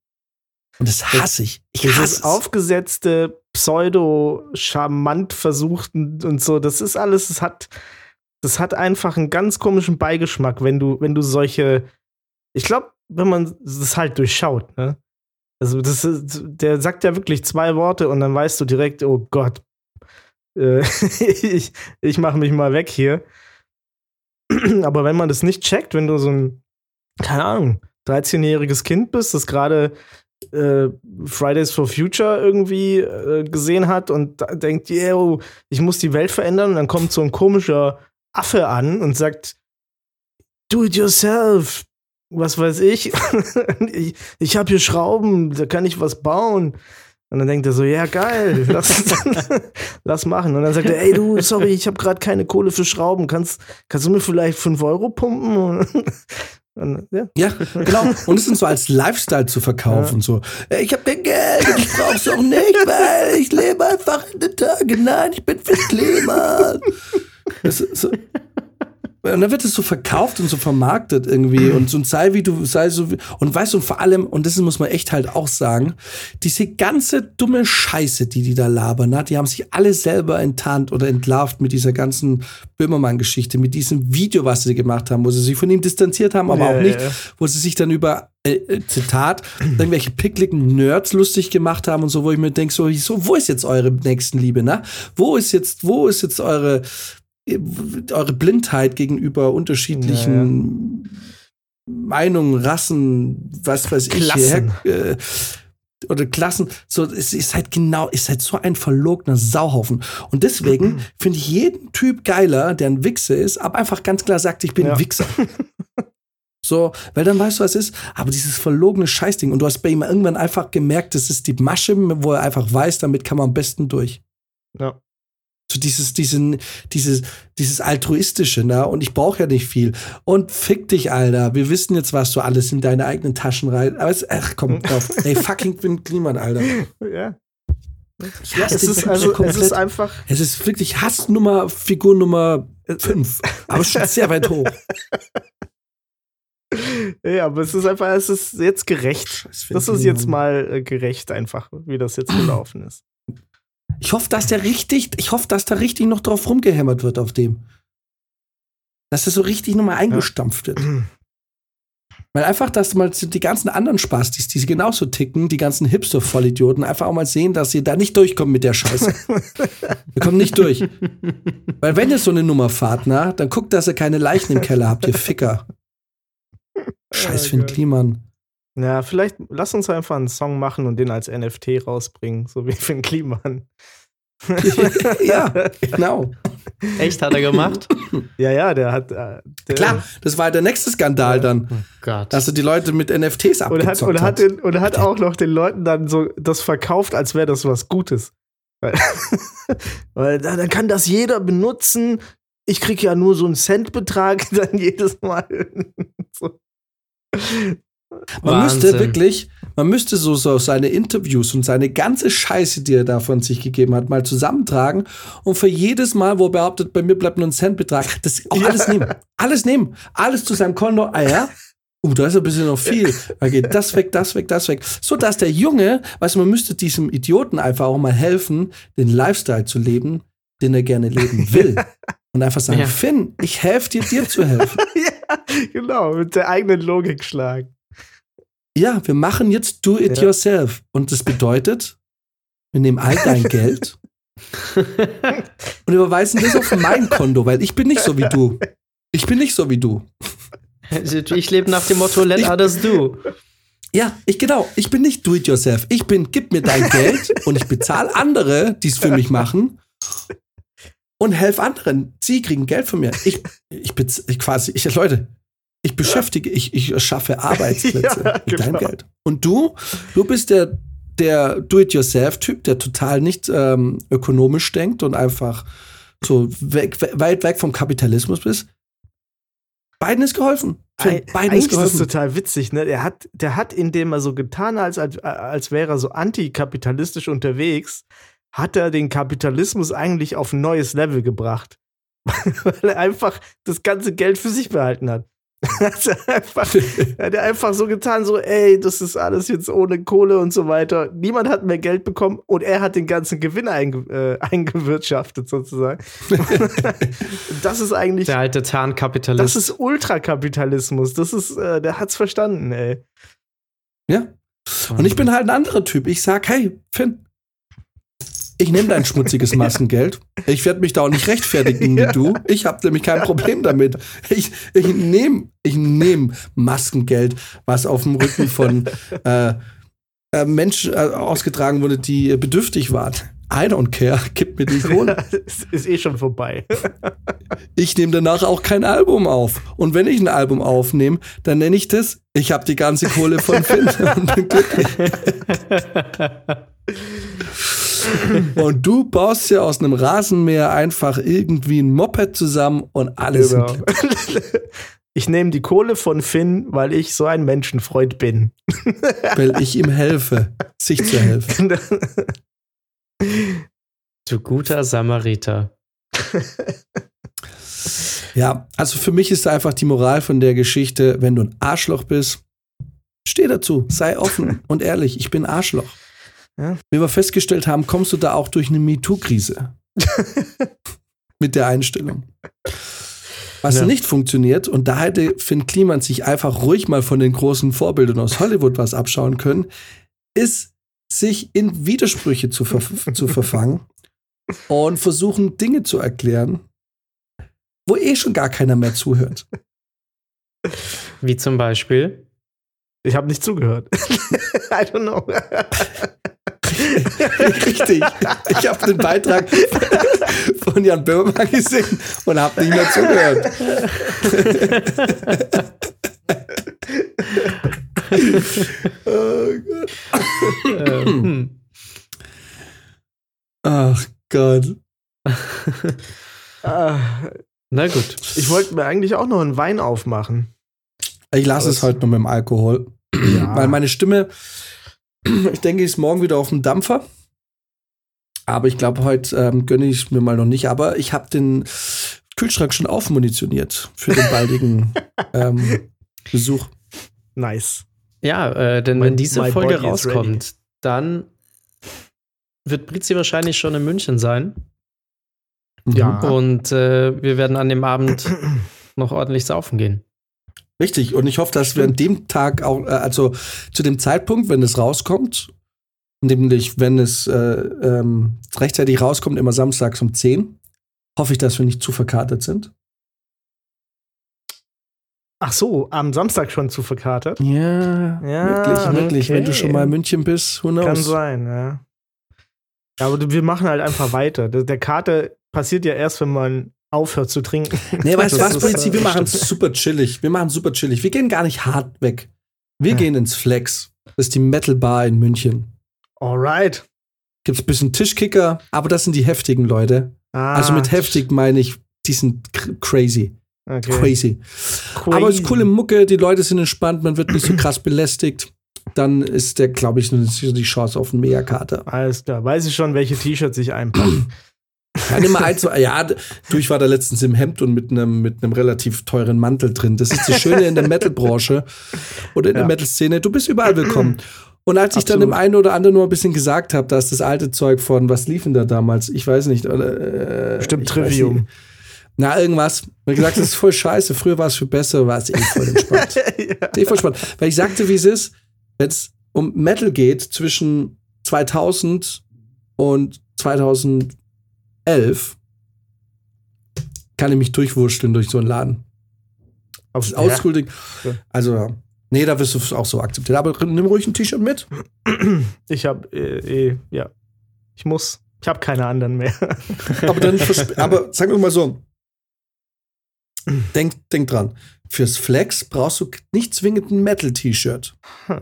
Und das hasse ich. Ich hasse Dieses es. aufgesetzte, pseudo-charmant versuchten und so, das ist alles, das hat, das hat einfach einen ganz komischen Beigeschmack, wenn du, wenn du solche, ich glaube, wenn man das halt durchschaut, ne? Also, das ist, der sagt ja wirklich zwei Worte und dann weißt du direkt, oh Gott, äh, ich, ich mache mich mal weg hier. Aber wenn man das nicht checkt, wenn du so ein, keine Ahnung, 13-jähriges Kind bist, das gerade äh, Fridays for Future irgendwie äh, gesehen hat und denkt, yo, ich muss die Welt verändern und dann kommt so ein komischer Affe an und sagt, do it yourself, was weiß ich. ich ich habe hier Schrauben, da kann ich was bauen. Und dann denkt er so, ja geil, lass, lass machen. Und dann sagt er, ey du, sorry, ich habe gerade keine Kohle für Schrauben, kannst, kannst du mir vielleicht 5 Euro pumpen? Und, ja. Ja, genau. Und es sind so als Lifestyle zu verkaufen. So, "Ey, ich habe kein Geld und ich brauch's auch nicht, weil ich lebe einfach in den Tagen. Nein, ich bin fürs Klima. Das ist so. Und dann wird es so verkauft und so vermarktet irgendwie und so und sei wie du, sei so wie, und weißt du, und vor allem, und das muss man echt halt auch sagen, diese ganze dumme Scheiße, die die da labern, na, die haben sich alle selber enttarnt oder entlarvt mit dieser ganzen Böhmermann-Geschichte, mit diesem Video, was sie gemacht haben, wo sie sich von ihm distanziert haben, aber Ja, auch nicht, ja. wo sie sich dann über, äh, äh, Zitat, irgendwelche pickligen Nerds lustig gemacht haben und so, wo ich mir denke, so, so, wo ist jetzt eure Nächstenliebe, ne? Wo ist jetzt, wo ist jetzt eure, eure Blindheit gegenüber unterschiedlichen Meinungen, Rassen, was weiß ich, Klassen. Her, äh, oder Klassen, so, es ist halt genau, ist halt so ein verlogener Sauhaufen. Und deswegen finde ich jeden Typ geiler, der ein Wichser ist, aber einfach ganz klar sagt, ich bin Ja. ein Wichser. So, weil dann weißt du, was ist. Aber dieses verlogene Scheißding. Und du hast bei ihm irgendwann einfach gemerkt, das ist die Masche, wo er einfach weiß, damit kann man am besten durch. Ja. So dieses, diesen, dieses, dieses altruistische, ne? Und ich brauche ja nicht viel. Und fick dich, Alter. Wir wissen jetzt, was du alles in deine eigenen Taschen rein. Aber es, ach komm, auf. Ey, fucking Finn Kliman, Alter. Ja. Ich Ja, es ist also, es komplett. ist einfach. Es ist wirklich Hassnummer, Figur Nummer 5. Aber schon sehr weit hoch. Ja, aber es ist einfach, es ist jetzt gerecht. Das ist jetzt mal äh, gerecht einfach, wie das jetzt gelaufen ist. Ich hoffe, dass der richtig, ich hoffe, dass da richtig noch drauf rumgehämmert wird auf dem. Dass das so richtig nochmal eingestampft wird. Weil einfach, dass mal die ganzen anderen Spastis, die genauso ticken, die ganzen Hipster-Vollidioten, einfach auch mal sehen, dass ihr da nicht durchkommt mit der Scheiße. ihr kommt nicht durch. Weil wenn ihr so eine Nummer fahrt, na, dann guckt, dass ihr keine Leichen im Keller habt, ihr Ficker. Scheiß Ja, Finn geil. Kliman. Ja, vielleicht lass uns einfach einen Song machen und den als NFT rausbringen, so wie Finn Kliman. ja, genau. Echt, hat er gemacht? Ja, ja, der hat. Äh, der, Klar, das war der nächste Skandal dann, Oh Gott. dass er die Leute mit NFTs Und abgezockt hat, und hat, den, und hat auch noch den Leuten dann so das verkauft, als wäre das was Gutes. Weil, weil dann dann kann das jeder benutzen. Ich krieg ja nur so einen Centbetrag dann jedes Mal. so. Man Wahnsinn. müsste wirklich, man müsste so, so seine Interviews und seine ganze Scheiße, die er da von sich gegeben hat, mal zusammentragen und für jedes Mal, wo er behauptet, bei mir bleibt nur ein Centbetrag, das auch Ja. alles nehmen. Alles nehmen. Alles zu seinem Konto. Ah ja? Uh, da ist ein bisschen noch viel. Da geht das weg, das weg, das weg. So dass der Junge, weißt du, man müsste diesem Idioten einfach auch mal helfen, den Lifestyle zu leben, den er gerne leben will. Und einfach sagen, Ja. Finn, ich helfe dir, dir zu helfen. ja, genau, mit der eigenen Logik schlagen. Ja, wir machen jetzt do it Ja. yourself. Und das bedeutet, wir nehmen all dein Geld und überweisen das auf mein Konto, weil ich bin nicht so wie du. Ich bin nicht so wie du. Ich lebe nach dem Motto, let Ich- others do. Ja, ich genau. Ich bin nicht do it yourself. Ich bin, gib mir dein Geld und ich bezahle andere, die es für mich machen und helfe anderen. Sie kriegen Geld von mir. Ich, ich, ich quasi, ich, Leute, ich beschäftige, ich, ich schaffe Arbeitsplätze Ja, mit deinem genau. Geld. Und du, du bist der, der Do-it-yourself-Typ, der total nicht ähm, ökonomisch denkt und einfach so weg, we- weit weg vom Kapitalismus bist. Beiden ist geholfen. Beiden Eigentlich ist ist das geholfen. total witzig, ne? Der hat, der hat, indem er so getan hat, als, als, als wäre er so antikapitalistisch unterwegs, hat er den Kapitalismus eigentlich auf ein neues Level gebracht. Weil er einfach das ganze Geld für sich behalten hat. hat er einfach, hat er einfach so getan, so, ey, das ist alles jetzt ohne Kohle und so weiter. Niemand hat mehr Geld bekommen und er hat den ganzen Gewinn einge äh, eingewirtschaftet, sozusagen. das ist eigentlich Der alte Tarnkapitalist. das ist Ultrakapitalismus. Das ist, äh, der hat's verstanden, ey. Ja. Und ich bin halt ein anderer Typ. Ich sag, hey, Finn, ich nehme dein schmutziges Massengeld. Ich werde mich da auch nicht rechtfertigen wie du. Ich habe nämlich kein Problem damit. Ich, ich nehme ich nehm Maskengeld, was auf dem Rücken von äh, äh, Menschen äh, ausgetragen wurde, die bedürftig waren. I don't care. Gib mir die Kohle. Es ist eh schon vorbei. Ich nehme danach auch kein Album auf. Und wenn ich ein Album aufnehme, dann nenne ich das, ich habe die ganze Kohle von Finn und bin glücklich. Und du baust ja aus einem Rasenmäher einfach irgendwie ein Moped zusammen und alles Genau. Ich nehme die Kohle von Finn, weil ich so ein Menschenfreund bin. weil ich ihm helfe, sich zu helfen. du guter Samariter. Ja, also für mich ist einfach die Moral von der Geschichte, wenn du ein Arschloch bist, steh dazu, sei offen und ehrlich, ich bin Arschloch. Ja. Wie wir festgestellt haben, kommst du da auch durch eine MeToo-Krise. Mit der Einstellung. Was Ja. nicht funktioniert, und da hätte Finn Kliman sich einfach ruhig mal von den großen Vorbildern aus Hollywood was abschauen können, ist, sich in Widersprüche zu, ver zu verfangen und versuchen, Dinge zu erklären, wo eh schon gar keiner mehr zuhört. Wie zum Beispiel. Ich habe nicht zugehört. I don't know. Richtig. Ich habe den Beitrag von Jan Böhmermann gesehen und habe nicht mehr zugehört. oh Gott. Ach Gott. Ah, Na gut. ich wollte mir eigentlich auch noch einen Wein aufmachen. Ich lasse es heute mal mit dem Alkohol, Ja. weil meine Stimme, ich denke, ist morgen wieder auf dem Dampfer. Aber ich glaube, heute ähm, gönne ich mir mal noch nicht. Aber ich habe den Kühlschrank schon aufmunitioniert für den baldigen ähm, Besuch. Nice. Ja, äh, denn My- wenn diese Folge rauskommt, dann wird Brizi wahrscheinlich schon in München sein. Mhm. Ja. Und äh, wir werden an dem Abend noch ordentlich saufen gehen. Richtig. Und ich hoffe, dass wir an dem Tag auch, äh, also zu dem Zeitpunkt, wenn es rauskommt, nämlich wenn es äh, ähm, rechtzeitig rauskommt, immer samstags um 10, hoffe ich, dass wir nicht zu verkatert sind. Ach so, am Samstag schon zu verkatert? Ja, Ja, wirklich, wirklich. Wenn du okay. schon mal in München bist, who knows? Kann sein, ja. Ja, aber wir machen halt einfach weiter. Der, Kater passiert ja erst, wenn man aufhört zu trinken. Nee, weißt du was, Prinzip? äh, Wir machen es super chillig. Wir machen es super chillig. Wir gehen gar nicht hart weg. Wir Ja. gehen ins Flex. Das ist die Metal Bar in München. Alright. Gibt's ein bisschen Tischkicker, aber das sind die heftigen Leute. Ah, Also mit heftig meine ich, die sind cr- crazy. Okay. Crazy. Aber es ist coole Mucke, die Leute sind entspannt, man wird nicht so krass belästigt. Dann ist der, glaube ich, die Chance auf einen Megakater. Alles klar. Weiß ich schon, welche T-Shirts ich einpacke. Ja, nimm mal ein, zwei, ja, du, ich war da letztens im Hemd und mit einem mit einem relativ teuren Mantel drin. Das ist das Schöne in der Metal-Branche oder in der Ja. Metal-Szene. Du bist überall willkommen. Und als ich dann Absolut. dem einen oder anderen nur ein bisschen gesagt habe, da ist das alte Zeug von, was lief denn da damals? Ich weiß nicht. Oder, äh, Bestimmt Trivium. Na, irgendwas. Und gesagt, das ist voll scheiße. Früher war es viel besser, war es eh voll entspannt. ja. eh voll spannend. Weil ich sagte, wie es ist, wenn es um Metal geht zwischen 2000 und 2011, kann ich mich durchwurschteln durch so einen Laden. Auf Das Oldschool-Ding. Ja. Also, ja. Nee, da wirst du es auch so akzeptiert. Aber nimm ruhig ein T-Shirt mit. Ich hab, äh, eh, ja. Ich muss. Ich habe keine anderen mehr. Aber dann, aber sagen wir mal so. Denk, denk dran. Fürs Flex brauchst du nicht zwingend ein Metal-T-Shirt,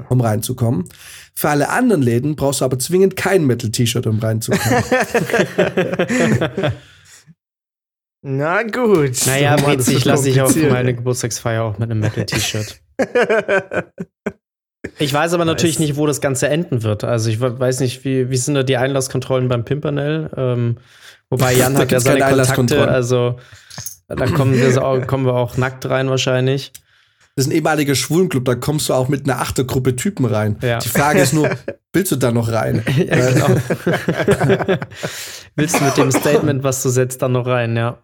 um reinzukommen. Für alle anderen Läden brauchst du aber zwingend kein Metal-T-Shirt, um reinzukommen. Na gut. Naja, ich wird lasse dich auf meine Geburtstagsfeier auch mit einem Metal-T-Shirt. Ich weiß aber natürlich Nice. nicht, wo das Ganze enden wird. Also ich we- weiß nicht, wie, wie sind da die Einlasskontrollen beim Pimpernel? Ähm, wobei Jan Da hat ja seine Kontakte, also da kommen wir, auch, kommen wir auch nackt rein wahrscheinlich. Das ist ein ehemaliger Schwulenclub, da kommst du auch mit einer Achtergruppe Typen rein. Ja. Die Frage ist nur, willst du da noch rein? ja, genau. Willst du mit dem Statement, was du setzt, dann noch rein, ja.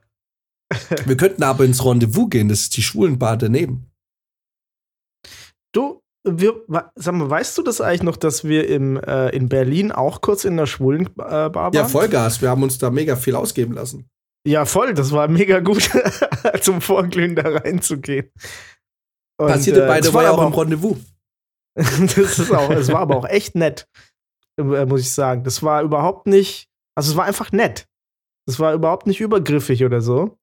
Wir könnten aber ins Rendezvous gehen, das ist die Schwulenbar daneben. Du, wir, sag mal, weißt du das eigentlich noch, dass wir im, äh, in Berlin auch kurz in der schwulen äh, Bar waren? Ja, Vollgas, wir haben uns da mega viel ausgeben lassen. Ja, voll. Das war mega gut, zum Vorglühen da reinzugehen. Und, Passierte äh, beide war auch im Rendezvous. das ist auch, es war aber auch echt nett, äh, muss ich sagen. Das war überhaupt nicht, also es war einfach nett. Das war überhaupt nicht übergriffig oder so.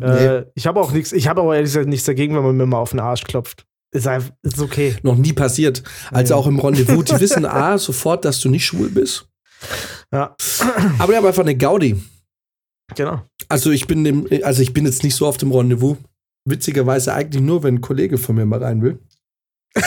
Äh, ich habe auch nichts, ich habe aber ehrlich gesagt nichts dagegen, wenn man mir mal auf den Arsch klopft. Ist einfach, ist okay. Noch nie passiert. Also Nee. auch im Rendezvous, die wissen A, sofort, dass du nicht schwul bist. Ja, Aber wir haben einfach eine Gaudi. genau. Also ich bin dem, also ich bin jetzt nicht so auf dem Rendezvous. Witzigerweise eigentlich nur, wenn ein Kollege von mir mal rein will.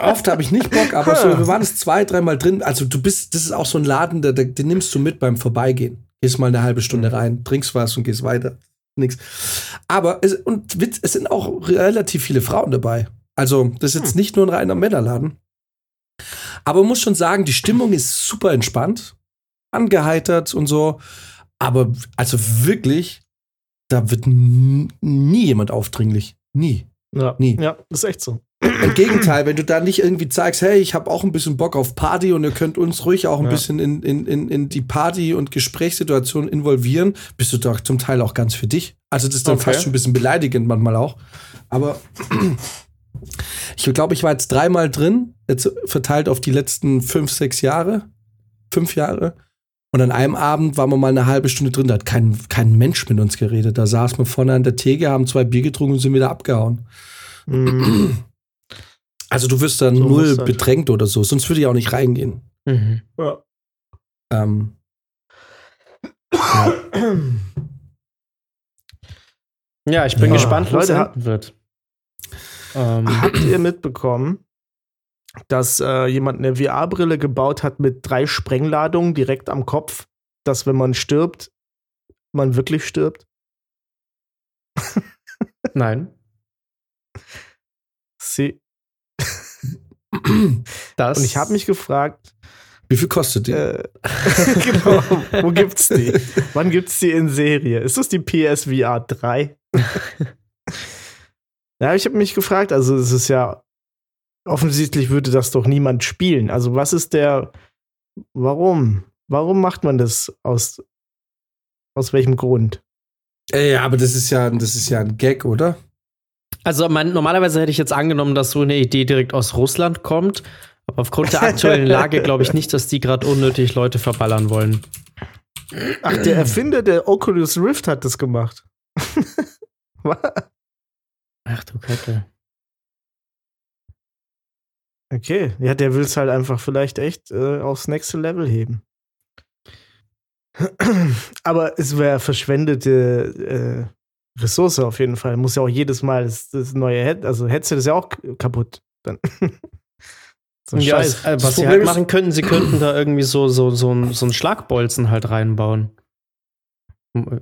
Oft habe ich nicht Bock, aber so, wir waren es zwei, dreimal drin. Also du bist, das ist auch so ein Laden, der, der, den nimmst du mit beim Vorbeigehen. Gehst mal eine halbe Stunde rein, trinkst was und gehst weiter. Nix. Aber es, und Witz, es sind auch relativ viele Frauen dabei. Also, das ist jetzt Hm. nicht nur ein reiner Männerladen. Aber man muss schon sagen, die Stimmung ist super entspannt, angeheitert und so. Aber also wirklich, da wird nie jemand aufdringlich. Nie. Ja, Nie. ja ist echt so. Im Gegenteil, wenn du da nicht irgendwie zeigst, hey, ich habe auch ein bisschen Bock auf Party und ihr könnt uns ruhig auch ein Ja. bisschen in, in, in, in die Party- und Gesprächssituation involvieren, bist du doch zum Teil auch ganz für dich. Also das ist dann Okay. fast schon ein bisschen beleidigend manchmal auch. Aber ich glaube, ich war jetzt dreimal drin, jetzt verteilt auf die letzten fünf, sechs Jahre, fünf Jahre. Und an einem Abend waren wir mal eine halbe Stunde drin, da hat kein, kein Mensch mit uns geredet. Da saßen wir vorne an der Theke, haben zwei Bier getrunken und sind wieder abgehauen. Mhm. Also du wirst da So null bedrängt oder so, sonst würde ich auch nicht reingehen. Mhm. ja. Ähm, Ja, ich bin Ja, gespannt, wo es Leute, wird. Ähm, Habt ihr mitbekommen, dass äh, jemand eine VR-Brille gebaut hat mit drei Sprengladungen direkt am Kopf, dass wenn man stirbt, man wirklich stirbt? nein. Sie Das, Und ich habe mich gefragt, wie viel kostet die? äh, genau, wo gibt's die? Wann gibt's die in Serie? Ist das die PSVR 3? ja, ich habe mich gefragt, also es ist ja offensichtlich würde das doch niemand spielen. Also was ist der warum? Warum macht man das aus aus welchem Grund? Äh, ja, aber das ist ja, das ist ja ein Gag, oder? Also mein, normalerweise hätte ich jetzt angenommen, dass so eine Idee direkt aus Russland kommt. Aber aufgrund der aktuellen Lage glaube ich nicht, dass die gerade unnötig Leute verballern wollen. Ach, der Erfinder der Oculus Rift hat das gemacht. Ach du Kacke. Okay, ja, der will es halt einfach vielleicht echt äh, aufs nächste Level heben. Aber es wäre verschwendete äh, Ressource auf jeden Fall. Muss ja auch jedes Mal das, das neue Head also Headset ist ja auch kaputt. Dann. so ein Ja, Scheiß. äh, Das was sie Problem halt machen könnten, sie könnten da irgendwie so, so, so, ein, so einen Schlagbolzen halt reinbauen.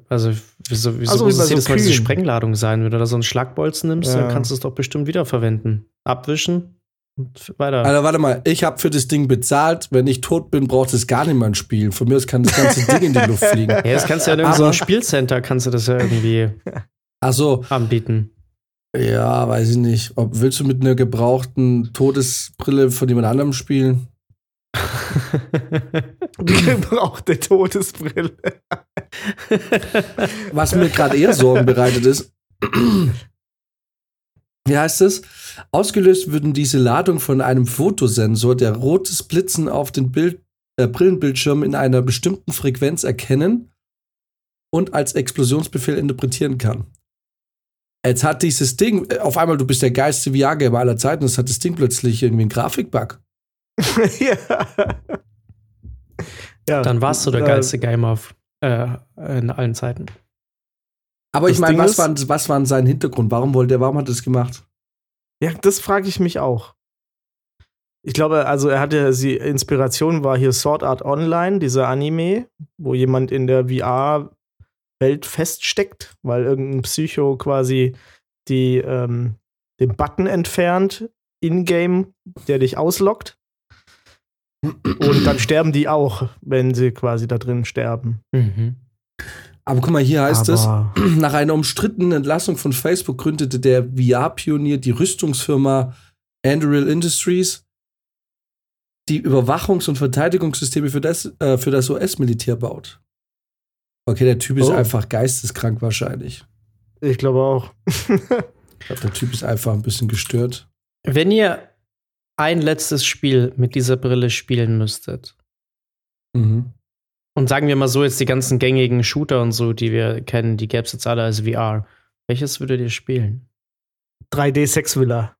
Also, wieso, wieso Also wie muss es so jedes Mal diese. Sprengladung sein? Wenn du da so einen Schlagbolzen nimmst, Ja. dann kannst du es doch bestimmt wiederverwenden. Abwischen und weiter. Alter, warte mal, ich habe für das Ding bezahlt. Wenn ich tot bin, braucht es gar nicht mehr ein Spiel. Von mir aus kann das ganze Ding in die Luft fliegen. ja, das kannst du ja in irgendeinem Aber- Spielcenter, kannst du das ja irgendwie Ach so, anbieten. ja, weiß ich nicht. Ob, willst du mit einer gebrauchten Todesbrille von jemand anderem spielen? Die gebrauchte Todesbrille. Was mir gerade eher Sorgen bereitet ist. Wie heißt es? Ausgelöst würden diese Ladung von einem Fotosensor, der rotes Blitzen auf den Bild, äh, Brillenbildschirm in einer bestimmten Frequenz erkennen und als Explosionsbefehl interpretieren kann. Jetzt hat dieses Ding, äh, auf einmal, du bist der geilste VR-Gamer aller Zeiten, es hat das Ding plötzlich irgendwie einen Grafikbug. ja. ja. Dann warst du der geilste Gamer auf, äh, in allen Zeiten. Aber Das ich meine, was war, was war sein Hintergrund? Warum wollte er, warum hat er das gemacht? Ja, das frage ich mich auch. Ich glaube, also er hatte die Inspiration war hier Sword Art Online, dieser Anime, wo jemand in der VR-Welt feststeckt, weil irgendein Psycho quasi die, ähm, den Button entfernt in-game, der dich auslockt. Und dann sterben die auch, wenn sie quasi da drin sterben. Mhm. Aber guck mal, hier heißt es, Aber Nach einer umstrittenen Entlassung von Facebook gründete der VR-Pionier die Rüstungsfirma Anduril Industries, die Überwachungs- und Verteidigungssysteme für das, äh, für das US-Militär baut. Okay, der Typ ist Oh. einfach geisteskrank wahrscheinlich. ich glaube auch. Ich glaube, der Typ ist einfach ein bisschen gestört. Wenn ihr ein letztes Spiel mit dieser Brille spielen müsstet, Mhm. Und sagen wir mal so, jetzt die ganzen gängigen Shooter und so, die wir kennen, die gäbe es jetzt alle als VR, welches würdet ihr spielen? 3D Sex Villa.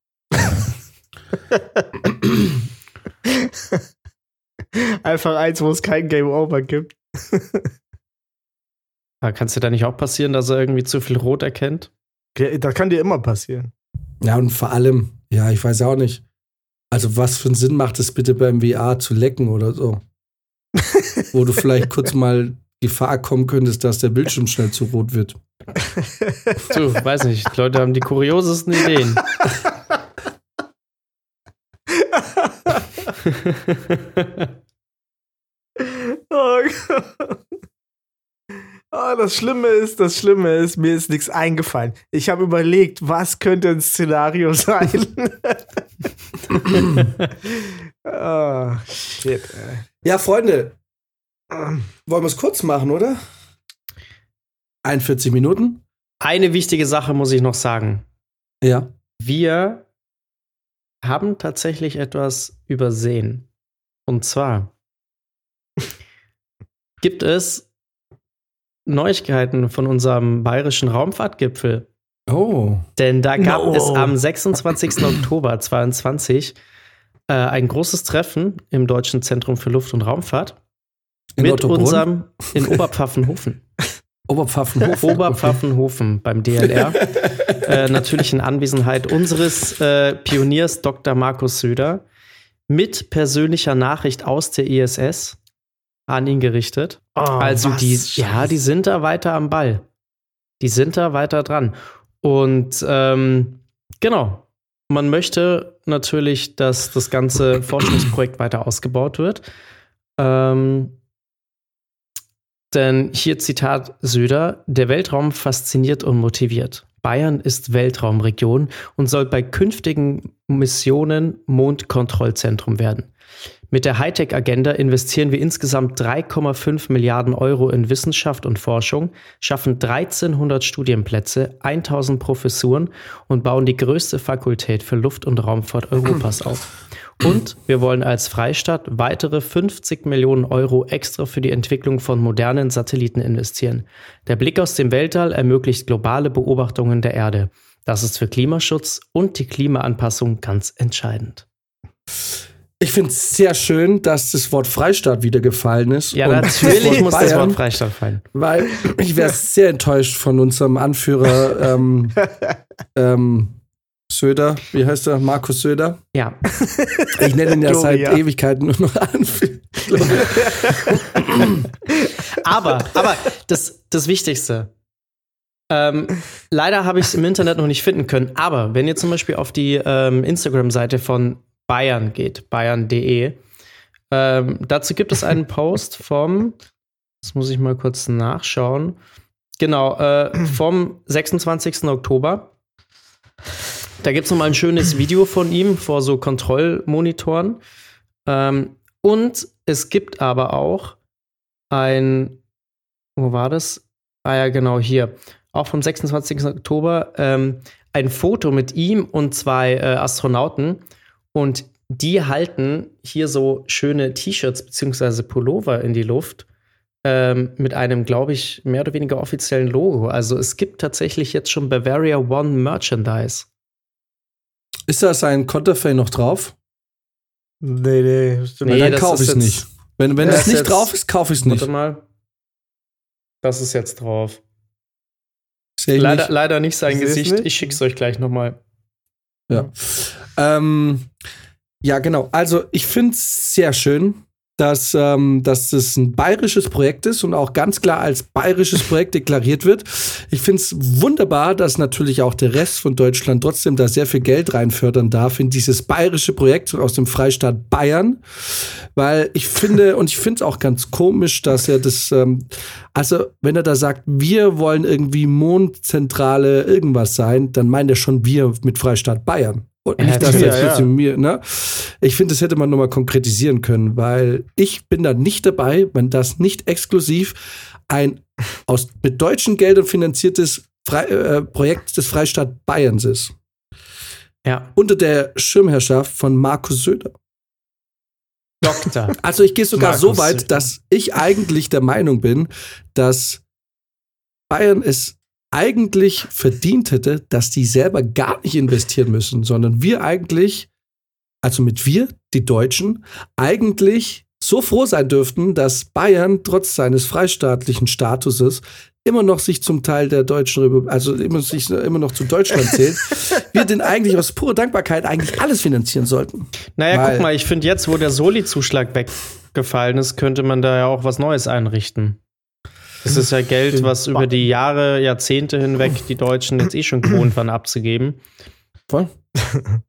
Einfach eins, wo es kein Game Over gibt. Ah, Kann es dir da nicht auch passieren, dass er irgendwie zu viel Rot erkennt? Ja, Das kann dir immer passieren. Ja, und vor allem, ja, ich weiß auch nicht. Also, was für einen Sinn macht es bitte beim VR zu lecken oder so? Wo du vielleicht kurz mal Gefahr kommen könnte, dass der Bildschirm schnell zu rot wird. Du, weiß nicht, die Leute haben die kuriosesten Ideen. Oh Gott. Oh, das Schlimme ist, das Schlimme ist, mir ist nichts eingefallen. Ich habe überlegt, was könnte ein Szenario sein. Oh, shit. Ey. Ja, Freunde, wollen wir es kurz machen, oder? 41 Minuten? Eine wichtige Sache muss ich noch sagen. Ja. Wir haben tatsächlich etwas übersehen. Und zwar gibt es Neuigkeiten von unserem bayerischen Raumfahrtgipfel. Oh. Denn da gab No. es am 26. Oktober 22 äh, ein großes Treffen im Deutschen Zentrum für Luft- und Raumfahrt In mit Ottobrunn? unserem in Oberpfaffenhofen. Oberpfaffenhofen. Oberpfaffenhofen beim DLR. äh, natürlich in Anwesenheit unseres äh, Pioniers Dr. Markus Söder mit persönlicher Nachricht aus der ISS an ihn gerichtet. Oh, Also was die, Scheiße. ja, die sind da weiter am Ball. Die sind da weiter dran. Und ähm, genau, man möchte natürlich, dass das ganze Forschungsprojekt weiter ausgebaut wird. Ähm, denn hier Zitat Söder, der Weltraum fasziniert und motiviert. Bayern ist Weltraumregion und soll bei künftigen Missionen Mondkontrollzentrum werden. Mit der Hightech-Agenda investieren wir insgesamt 3,5 Milliarden Euro in Wissenschaft und Forschung, schaffen 1300 Studienplätze, 1000 Professuren und bauen die größte Fakultät für Luft- und Raumfahrt Europas auf. Und wir wollen als Freistaat weitere 50 Millionen Euro extra für die Entwicklung von modernen Satelliten investieren. Der Blick aus dem Weltall ermöglicht globale Beobachtungen der Erde. Das ist für Klimaschutz und die Klimaanpassung ganz entscheidend. Ich finde es sehr schön, dass das Wort Freistaat wieder gefallen ist. Ja, Und natürlich muss das Wort Freistaat fallen. Weil ich wäre sehr enttäuscht von unserem Anführer ähm, ähm, Söder. Wie heißt er? Markus Söder. Ja, Ich nenne ihn ja seit Gloria. Ewigkeiten nur noch Anführer. aber, aber das, das Wichtigste. Ähm, leider habe ich es im Internet noch nicht finden können, aber wenn ihr zum Beispiel auf die ähm, Instagram-Seite von Bayern geht, bayern.de, ähm, dazu gibt es einen Post vom, das muss ich mal kurz nachschauen, genau, äh, vom 26. Oktober. Da gibt es nochmal ein schönes Video von ihm vor so Kontrollmonitoren. Ähm, und es gibt aber auch ein, wo war das? Ah ja, genau hier. Auch vom 26. Oktober ähm, ein Foto mit ihm und zwei äh, Astronauten. Und die halten hier so schöne T-Shirts beziehungsweise Pullover in die Luft ähm, mit einem, glaube ich, mehr oder weniger offiziellen Logo. Also es gibt tatsächlich jetzt schon Bavaria One Merchandise. Ist da sein Konterfei noch drauf? Nee, nee. Nee, Dann das kaufe ist ich es nicht. Wenn, wenn das es ist nicht jetzt- drauf ist, kaufe ich es nicht. Warte mal. Das ist jetzt drauf. Leider, nicht. leider nicht sein Gesicht. nicht? Ich schick's euch gleich nochmal. Ja. Ähm, ja, genau. Also ich finde es sehr schön, dass, ähm, dass das ein bayerisches Projekt ist und auch ganz klar als bayerisches Projekt deklariert wird. Ich finde es wunderbar, dass natürlich auch der Rest von Deutschland trotzdem da sehr viel Geld reinfördern darf in dieses bayerische Projekt aus dem Freistaat Bayern. Weil ich finde, und ich finde es auch ganz komisch, dass er das, ähm, also wenn er da sagt, wir wollen irgendwie Mondzentrale irgendwas sein, dann meint er schon wir mit Freistaat Bayern. Und Ja, nicht, ja, jetzt ja. mit mir, ne? Ich finde, das hätte man nochmal konkretisieren können, weil ich bin da nicht dabei, wenn das nicht exklusiv ein aus mit deutschen Geldern finanziertes Frei, äh, Projekt des Freistaat Bayerns ist. Ja. Unter der Schirmherrschaft von Markus Söder. Doktor. Also ich gehe sogar Markus so weit, Söder. dass ich eigentlich der Meinung bin, dass Bayern es eigentlich verdient hätte, dass die selber gar nicht investieren müssen, sondern wir eigentlich, also mit wir, die Deutschen, eigentlich so froh sein dürften, dass Bayern trotz seines freistaatlichen Statuses immer noch sich zum Teil der deutschen Republik, also immer, sich immer noch zu Deutschland zählt, wir denn eigentlich aus purer Dankbarkeit eigentlich alles finanzieren sollten. Naja, guck mal, ich finde jetzt, wo der Soli-Zuschlag weggefallen ist, könnte man da ja auch was Neues einrichten. Das ist ja Geld, was über die Jahre, Jahrzehnte hinweg die Deutschen jetzt eh schon gewohnt waren abzugeben. Voll.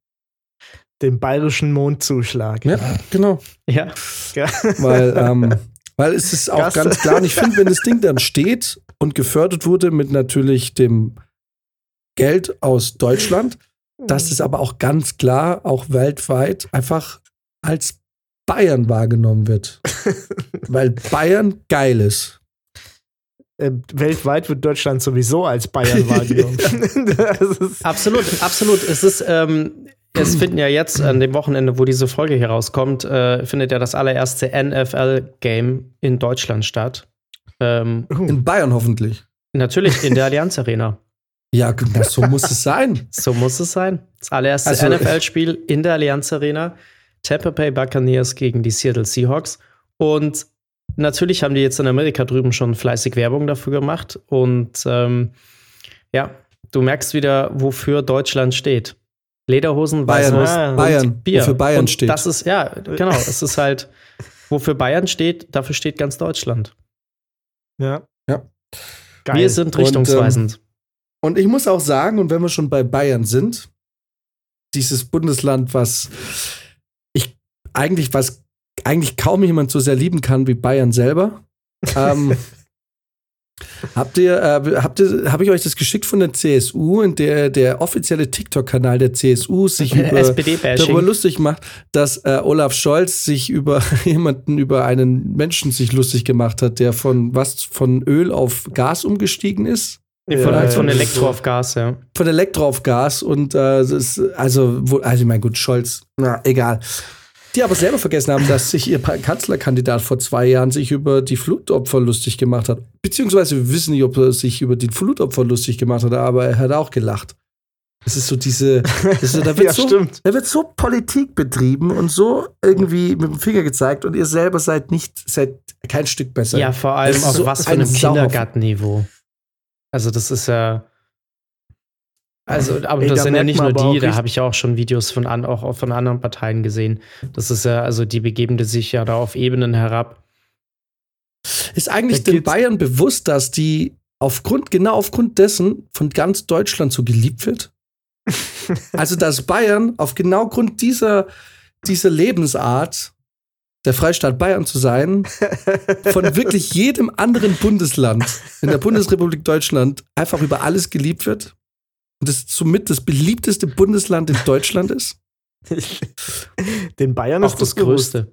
Den bayerischen Mondzuschlag. Ja, genau. Ja. Ja. Weil, ähm, weil es ist auch Gast- ganz klar, und ich finde, wenn das Ding dann steht und gefördert wurde mit natürlich dem Geld aus Deutschland, dass es aber auch ganz klar auch weltweit einfach als Bayern wahrgenommen wird. weil Bayern geil ist. Äh, weltweit wird Deutschland sowieso als Bayern wahrgenommen. Absolut, absolut. Es ist, ähm, es finden ja jetzt an dem Wochenende, wo diese Folge hier rauskommt, äh, findet ja das allererste NFL-Game in Deutschland statt. Ähm, In Bayern hoffentlich. natürlich in der Allianz Arena. Ja, na, so muss es sein. So muss es sein. Das allererste Also- NFL-Spiel in der Allianz Arena. Tampa Bay Buccaneers gegen die Seattle Seahawks. Und natürlich haben die jetzt in Amerika drüben schon fleißig Werbung dafür gemacht. Und ähm, ja, du merkst wieder, wofür Deutschland steht. Lederhosen, Bayern, Weißwurst Ah, und Bayern, Bier. wofür Bayern und steht. Das ist, ja, genau. Es ist halt, wofür Bayern steht, dafür steht ganz Deutschland. ja. Ja. Geil. Wir sind Und, ähm, richtungsweisend. Und ich muss auch sagen, und wenn wir schon bei Bayern sind, dieses Bundesland, was ich eigentlich, was eigentlich kaum jemand so sehr lieben kann wie Bayern selber. ähm, habt ihr, äh, habt ihr, habe ich euch das geschickt von der CSU, in der der offizielle TikTok-Kanal der CSU sich über darüber lustig macht, dass äh, Olaf Scholz sich über jemanden, über einen Menschen sich lustig gemacht hat, der von was von Öl auf Gas umgestiegen ist. Von, Ja, von ja. Elektro auf Gas, ja. Von Elektro auf Gas und äh, das ist, also, wo, also ich meine, gut, Scholz, na, egal. Die aber selber vergessen haben, dass sich ihr Kanzlerkandidat vor zwei Jahren sich über die Flutopfer lustig gemacht hat. Beziehungsweise wir wissen nicht, ob er sich über die Flutopfer lustig gemacht hat, aber er hat auch gelacht. Es ist so diese, das ist, so- da wird Ja, so, stimmt. da wird so Politik betrieben und so irgendwie mit dem Finger gezeigt und ihr selber seid nicht, seid kein Stück besser. Ja, vor allem auf so was für ein einem. Kindergartenniveau. Also, das ist ja. Also, aber Ey, das da sind ja nicht nur die, da habe ich ja auch schon Videos von, an, auch von anderen Parteien gesehen. Das ist ja, also die begeben sich ja da auf Ebenen herab. Ist eigentlich Da den Bayern bewusst, dass die aufgrund, genau aufgrund dessen von ganz Deutschland so geliebt wird? also, dass Bayern auf genau Grund dieser, dieser Lebensart, der Freistaat Bayern zu sein, von wirklich jedem anderen Bundesland in der Bundesrepublik Deutschland einfach über alles geliebt wird? Und das somit das beliebteste Bundesland in Deutschland ist? Den Bayern Auch ist das bewusst. Größte.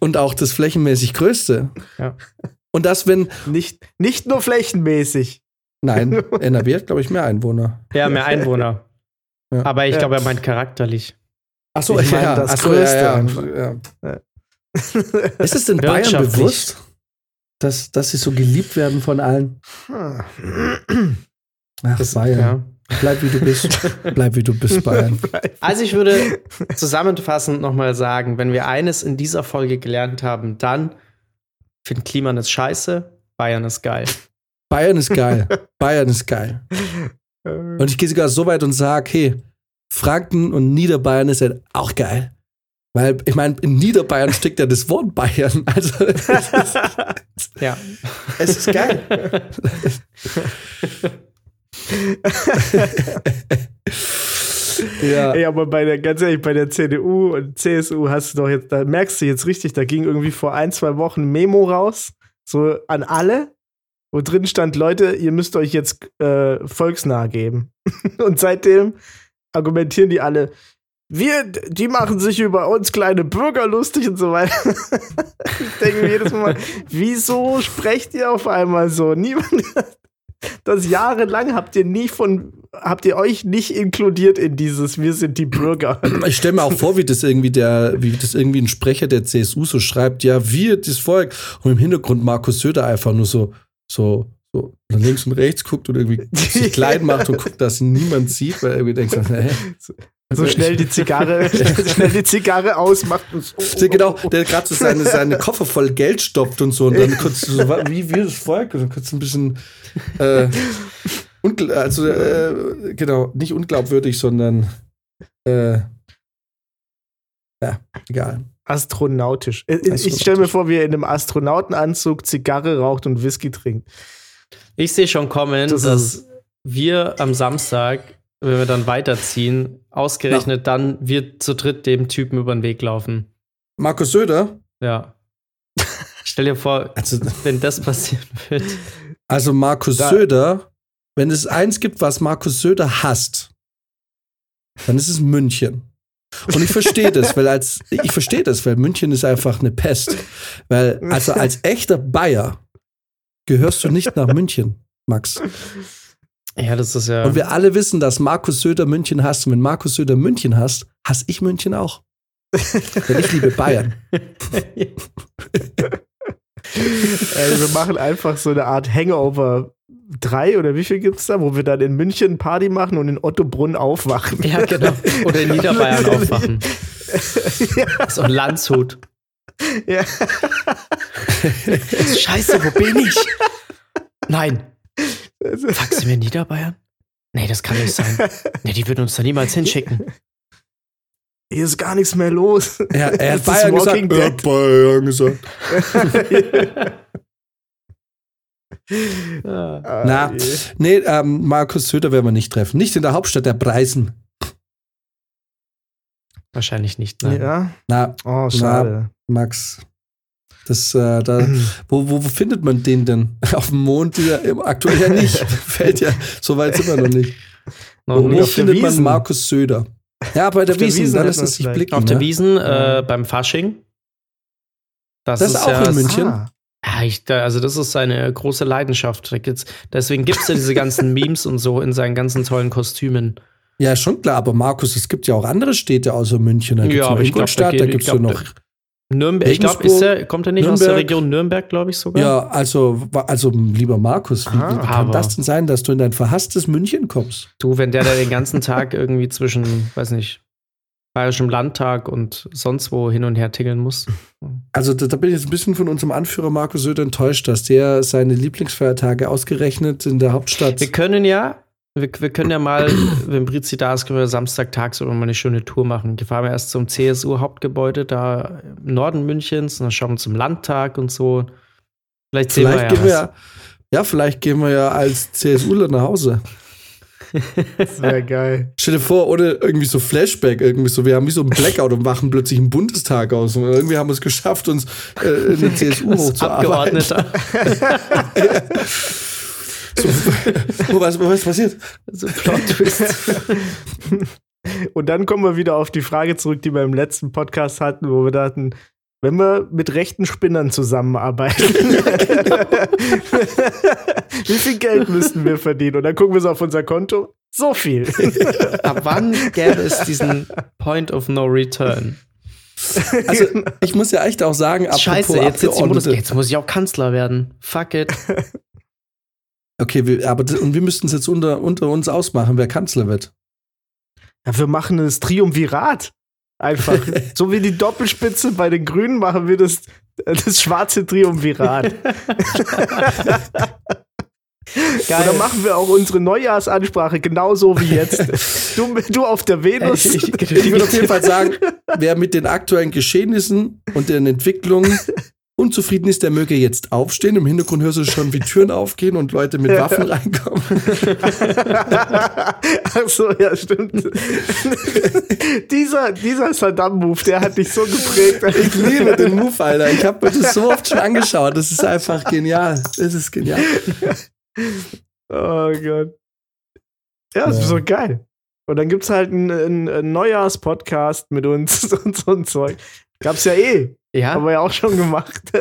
Und auch das flächenmäßig größte? Ja. Und das, wenn, Nicht, nicht nur flächenmäßig. nein, NRW hat, glaube ich, mehr Einwohner. Ja, mehr Einwohner. Ja. Aber ich Ja. glaube, er meint charakterlich. Ach so, Ich meine, ja, das ach so, Größte ja, einfach. ja, ja. Ja. Ist es den Bayern bewusst, dass, dass sie so geliebt werden von allen? Ach, Das, Bayern. ja. Bleib wie du bist. Bleib wie du bist, Bayern. Also ich würde zusammenfassend nochmal sagen, wenn wir eines in dieser Folge gelernt haben, dann finden Kliman ist scheiße, Bayern ist geil. Bayern ist geil. Bayern ist geil. Und ich gehe sogar so weit und sage, hey, Franken und Niederbayern ist halt auch geil. Weil, ich meine, in Niederbayern steckt ja das Wort Bayern. Also, es ist, Ja. es ist geil. ja. Ey, aber bei der, ganz ehrlich, bei der CDU und CSU hast du doch jetzt, da merkst du jetzt richtig, da ging irgendwie vor ein, zwei Wochen ein Memo raus, so an alle, wo drin stand, Leute, ihr müsst euch jetzt äh, volksnah geben. und seitdem argumentieren die alle, wir, die machen sich über uns kleine Bürger lustig und so weiter. ich denke mir jedes Mal, wieso sprecht ihr auf einmal so? Niemand, das jahrelang habt ihr nie von, habt ihr euch nicht inkludiert in dieses Wir sind die Bürger. Ich stelle mir auch vor, wie das irgendwie der, wie das irgendwie ein Sprecher der CSU so schreibt, ja, wir, das Volk, und im Hintergrund Markus Söder einfach nur so, so, so nach links und rechts guckt und irgendwie sich klein macht und guckt, dass niemand sieht, weil er irgendwie denkt, so, hä? So schnell die Zigarre, schnell die Zigarre ausmacht und so. Ja, genau, der gerade so seine, seine Koffer voll Geld stopft und so und dann kurz so, wie wir das Volk, und dann kurz ein bisschen, äh, also, äh, genau, nicht unglaubwürdig, sondern, äh, ja, egal. Astronautisch. Äh, äh, ich stelle mir vor, wie er in einem Astronautenanzug Zigarre raucht und Whisky trinkt. Ich sehe schon kommen, das dass wir am Samstag, wenn wir dann weiterziehen, ausgerechnet ja. dann wir zu dritt dem Typen über den Weg laufen. Markus Söder? Ja. Stell dir vor, also, wenn das passieren wird. Also Markus da. Söder, wenn es eins gibt, was Markus Söder hasst, dann ist es München. Und ich verstehe das, weil als ich verstehe das, weil München ist einfach eine Pest. Weil also als echter Bayer gehörst du nicht nach München, Max. Ja, das ist ja. Und wir alle wissen, dass Markus Söder München hasst. Und wenn Markus Söder München hasst, hasse ich München auch. Denn ich liebe Bayern. Ey, wir machen einfach so eine Art Hangover drei oder wie viel gibt es da, wo wir dann in München Party machen und in Ottobrunn aufwachen. Ja, genau. Oder in Niederbayern aufwachen. ja. So ein Landshut. Ja. Scheiße, wo bin ich? Nein. Du mir Niederbayern? Nee, das kann nicht sein. Nee, die würden uns da niemals hinschicken. Hier ist gar nichts mehr los. Ja, er hat Bayern gesagt. Er hat Bayern gesagt. Ah. Na, nee, ähm, Markus Söder werden wir nicht treffen. Nicht in der Hauptstadt der Preisen. Wahrscheinlich nicht, nein. Ja? Na, oh, schade. Na, Max. Das, äh, da, wo, wo, wo, findet man den denn? Auf dem Mond ja, aktuell ja nicht. Fällt ja, so weit sind wir noch nicht. Noch wo, wo findet man Markus Söder? Ja, bei der, der Wiesen, dann lässt es sich blicken. Auf ne? der Wiesen äh, beim Fasching. Das, das ist, ist, auch ja, in München. Ah. Ja, ich, also das ist seine große Leidenschaft. Deswegen gibt es ja diese ganzen Memes und so in seinen ganzen tollen Kostümen. Ja, schon klar, aber Markus, es gibt ja auch andere Städte außer München. Da gibt es ja, noch Ingolstadt, da gibt es ja noch. Nürnberg, ich glaube, kommt er nicht Nürnberg. aus der Region Nürnberg, glaube ich sogar? Ja, also, also lieber Markus, wie, wie kann das denn sein, dass du in dein verhasstes München kommst? Du, wenn der da den ganzen Tag irgendwie zwischen, weiß nicht, Bayerischem Landtag und sonst wo hin und her tingeln muss. Also da, da, bin ich jetzt ein bisschen von unserem Anführer Markus Söder enttäuscht, dass der seine Lieblingsfeiertage ausgerechnet in der Hauptstadt. Wir können ja, wir, wir können ja mal, wenn Brizi da ist, können wir Samstag tagsüber mal eine schöne Tour machen. Wir fahren wir erst zum CSU-Hauptgebäude da im Norden Münchens und dann schauen wir zum Landtag und so. Vielleicht, vielleicht wir ja gehen wir ja, ja, vielleicht gehen wir ja als CSUler nach Hause. Das wäre geil. Stell dir vor, ohne irgendwie so Flashback, irgendwie so, wir haben wie so ein Blackout und wachen plötzlich einen Bundestag aus. Und irgendwie haben wir es geschafft, uns äh, in die CSU hochzuarbeiten. so, wo, was, was passiert? So Plot-Twist. Und dann kommen wir wieder auf die Frage zurück, die wir im letzten Podcast hatten, wo wir dachten, wenn wir mit rechten Spinnern zusammenarbeiten, wie viel Geld müssten wir verdienen? Und dann gucken wir so auf unser Konto. So viel. Ab wann gäbe es diesen Point of No Return? Also, ich muss ja echt auch sagen, Scheiße, jetzt, jetzt, muss, jetzt muss ich auch Kanzler werden. Fuck it. Okay, wir, aber und wir müssten es jetzt unter, unter uns ausmachen, wer Kanzler wird. Ja, wir machen das Triumvirat. Einfach. so wie die Doppelspitze bei den Grünen machen wir das, das schwarze Triumvirat. Geil. Oder machen wir auch unsere Neujahrsansprache genauso wie jetzt. Du, du auf der Venus. Ich, ich, ich würde auf jeden Fall sagen, wer mit den aktuellen Geschehnissen und den Entwicklungen unzufrieden ist, der möge jetzt aufstehen. Im Hintergrund hörst du schon, wie Türen aufgehen und Leute mit Waffen reinkommen. Ach so, ja, stimmt. dieser, dieser Saddam-Move, der hat dich so geprägt. Ich liebe den Move, Alter. Ich habe mir das so oft schon angeschaut. Das ist einfach genial. Das ist genial. Oh Gott. Ja, das ja. ist so geil. Und dann gibt es halt einen, einen Neujahrs-Podcast mit uns und so ein Zeug. Gab's ja eh. Ja. Haben wir ja auch schon gemacht.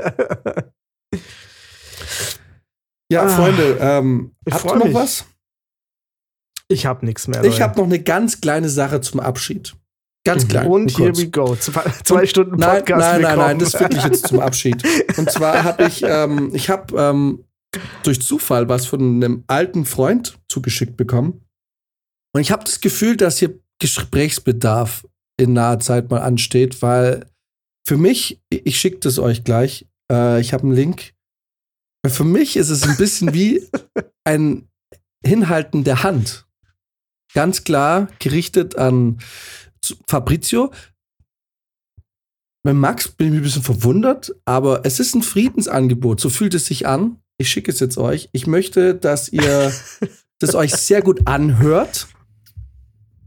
ja, ah, Freunde, ähm, habt ihr noch mich. was? Ich hab nichts mehr. Ich habe noch eine ganz kleine Sache zum Abschied. Ganz klein. Und here we go. Zwei, zwei Stunden Podcast. Nein, nein, nein, nein, das ist wirklich jetzt zum Abschied. Und zwar habe ich, ähm, ich habe ähm, durch Zufall was von einem alten Freund zugeschickt bekommen. Und ich habe das Gefühl, dass hier Gesprächsbedarf in naher Zeit mal ansteht, weil für mich, ich schicke das euch gleich, äh, ich habe einen Link. Für mich ist es ein bisschen wie ein Hinhalten der Hand. Ganz klar gerichtet an Fabrizio. bei Max bin ich ein bisschen verwundert, aber es ist ein Friedensangebot. So fühlt es sich an. Ich schicke es jetzt euch. Ich möchte, dass ihr das euch sehr gut anhört.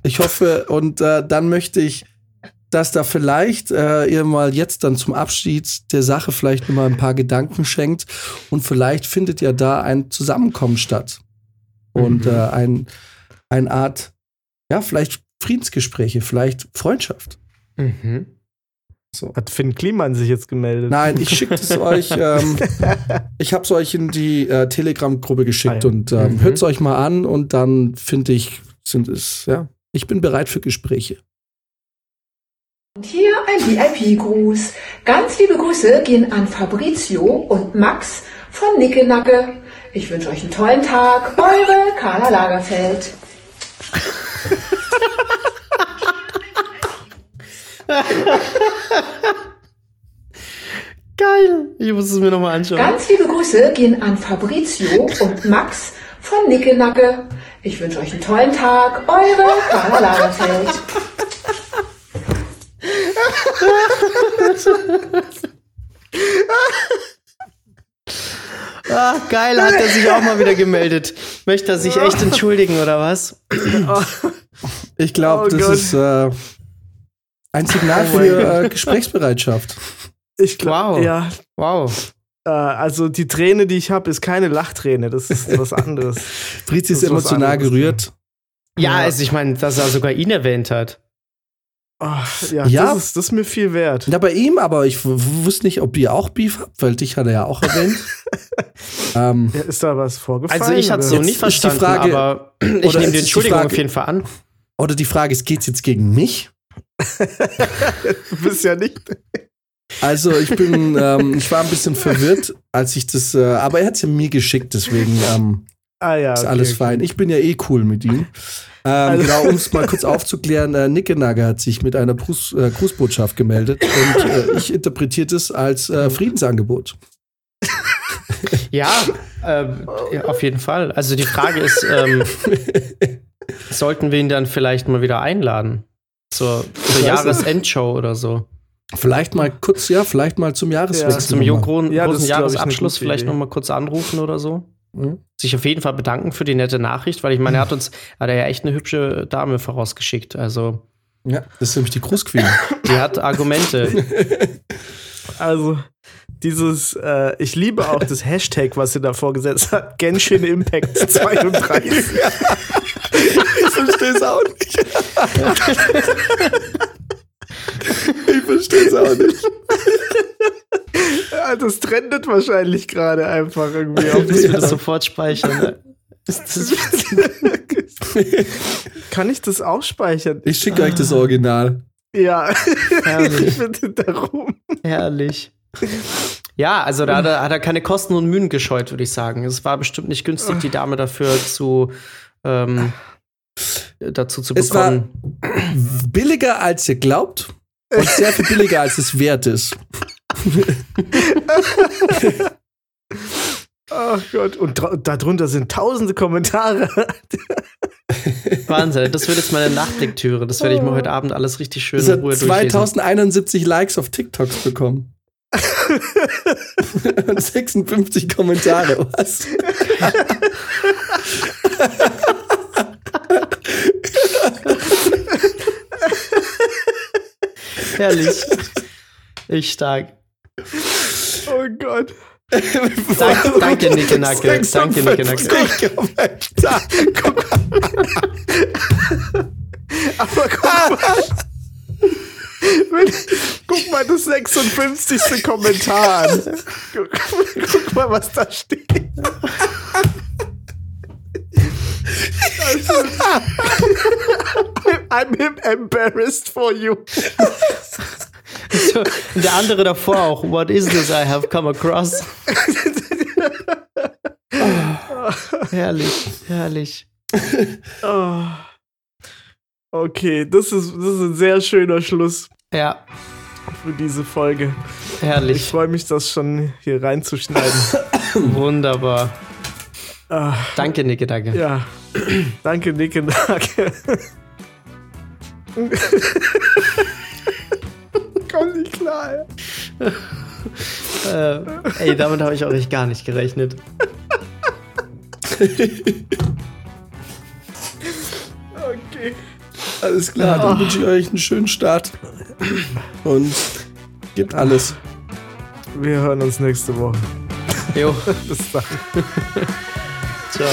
Ich hoffe, und äh, dann möchte ich, dass da vielleicht äh, ihr mal jetzt dann zum Abschied der Sache vielleicht noch mal ein paar Gedanken schenkt und vielleicht findet ja da ein Zusammenkommen statt und Mhm. äh, ein eine Art ja vielleicht Friedensgespräche, vielleicht Freundschaft. Mhm. So. Hat Finn Kliman sich jetzt gemeldet? Nein, ich schicke es euch. Ähm, ich habe es euch in die äh, Telegram-Gruppe geschickt Ah, ja. und ähm, Mhm. hört es euch mal an und dann finde ich, sind es, ja, ich bin bereit für Gespräche. Und hier ein VIP-Gruß. Ganz liebe Grüße gehen an Fabrizio und Max von Nickenacke. Ich wünsche euch einen tollen Tag. Eure Carla Lagerfeld. Geil. Ich muss es mir nochmal anschauen. Ganz liebe Grüße gehen an Fabrizio und Max von Nickenacke. Ich wünsche euch einen tollen Tag. Eure Carla Lagerfeld. Ah, geil, hat er sich auch mal wieder gemeldet. Möchte er sich echt entschuldigen, oder was? Ich glaube, Oh das Gott. ist äh, ein Signal Oh für äh, Gesprächsbereitschaft. Ich glaube, Wow. ja. Wow. Äh, also die Träne, die ich habe, ist keine Lachträne. Das ist was anderes. Fritzi ist ist emotional anderes. gerührt. Ja, Ja. also ich meine, dass er sogar ihn erwähnt hat. Ah, ja, Ja. Das, ist, das ist mir viel wert. Ja, bei ihm, aber ich wusste nicht, ob ihr auch Beef habt, weil dich hat er ja auch erwähnt. ähm, Ja, ist da was vorgefallen? Also ich hatte es so nicht die verstanden, Frage- aber ich nehme die die Entschuldigung Frage- auf jeden Fall an. oder die Frage ist, geht's jetzt gegen mich? Du bist ja nicht. Also ich bin, ähm, ich war ein bisschen verwirrt, als ich das, äh, aber er hat es ja mir geschickt, deswegen ähm, Ah ja. ist okay, alles okay. fein. Ich bin ja eh cool mit ihm. Ähm, Also- Genau, um es mal kurz aufzuklären, äh, Nickenagger hat sich mit einer Gruß, äh, Grußbotschaft gemeldet und äh, ich interpretiere das als äh, Friedensangebot. Ja, ähm, ja, auf jeden Fall. Also die Frage ist, ähm, sollten wir ihn dann vielleicht mal wieder einladen? Zur, zur. Jahresendshow oder so. Vielleicht mal kurz, ja, vielleicht mal zum Jahreswechsel. Zum nochmal. Jo- großen Ja, großen Jahresabschluss vielleicht Idee. noch mal kurz anrufen oder so. Mhm. Sich auf jeden Fall bedanken für die nette Nachricht, weil ich meine, er hat uns, hat er ja echt eine hübsche Dame vorausgeschickt. Also, Ja, das ist nämlich die Grußqueen. die hat Argumente. Also, dieses, äh, ich liebe auch das Hashtag, was sie da vorgesetzt hat. Genshin Impact 32. ich verstehe es auch nicht. ich verstehe es auch nicht. ja, das trendet wahrscheinlich gerade einfach irgendwie auf Müssen wir das sofort speichern. ne? Kann ich das auch speichern? Ich schicke euch das Original. Ja, herrlich, ich bitte darum. herrlich. Ja, also da hat er, hat er keine Kosten und Mühen gescheut, würde ich sagen. Es war bestimmt nicht günstig, die Dame dafür zu ähm, dazu zu Es war- bekommen. Billiger als ihr glaubt und sehr viel billiger als es wert ist. Ach Gott. Und darunter sind tausende Kommentare. Wahnsinn, das wird jetzt meine Nachtlektüre. Das werde ich mir heute Abend alles richtig schön in Ruhe durchlesen. 2071 Likes auf TikToks bekommen. und 56 Kommentare. Was? Herrlich. Ich stark. Oh Gott. Dank, danke, Nicke Nacke. Danke, Nicke Nacke. 56 Kommentare. Guck mal. Aber guck mal. Wenn- Guck mal das 56. Kommentar an. Guck, guck mal, was da steht. Also, I'm embarrassed for you. So, der andere davor auch. What is this I have come across? herrlich, herrlich. Oh. Okay, das ist, das ist ein sehr schöner Schluss Ja, für diese Folge. Ich herrlich. freue mich, das schon hier reinzuschneiden. Wunderbar. Ah, Danke, Nicke Nacke. ja, danke, Nicke Nacke. Komm nicht klar. äh, ey, damit habe ich auch echt gar nicht gerechnet. Okay. Alles klar, dann wünsche ich euch einen schönen Start. Und gibt alles. Wir hören uns nächste Woche. Jo, Bis dann. ciao.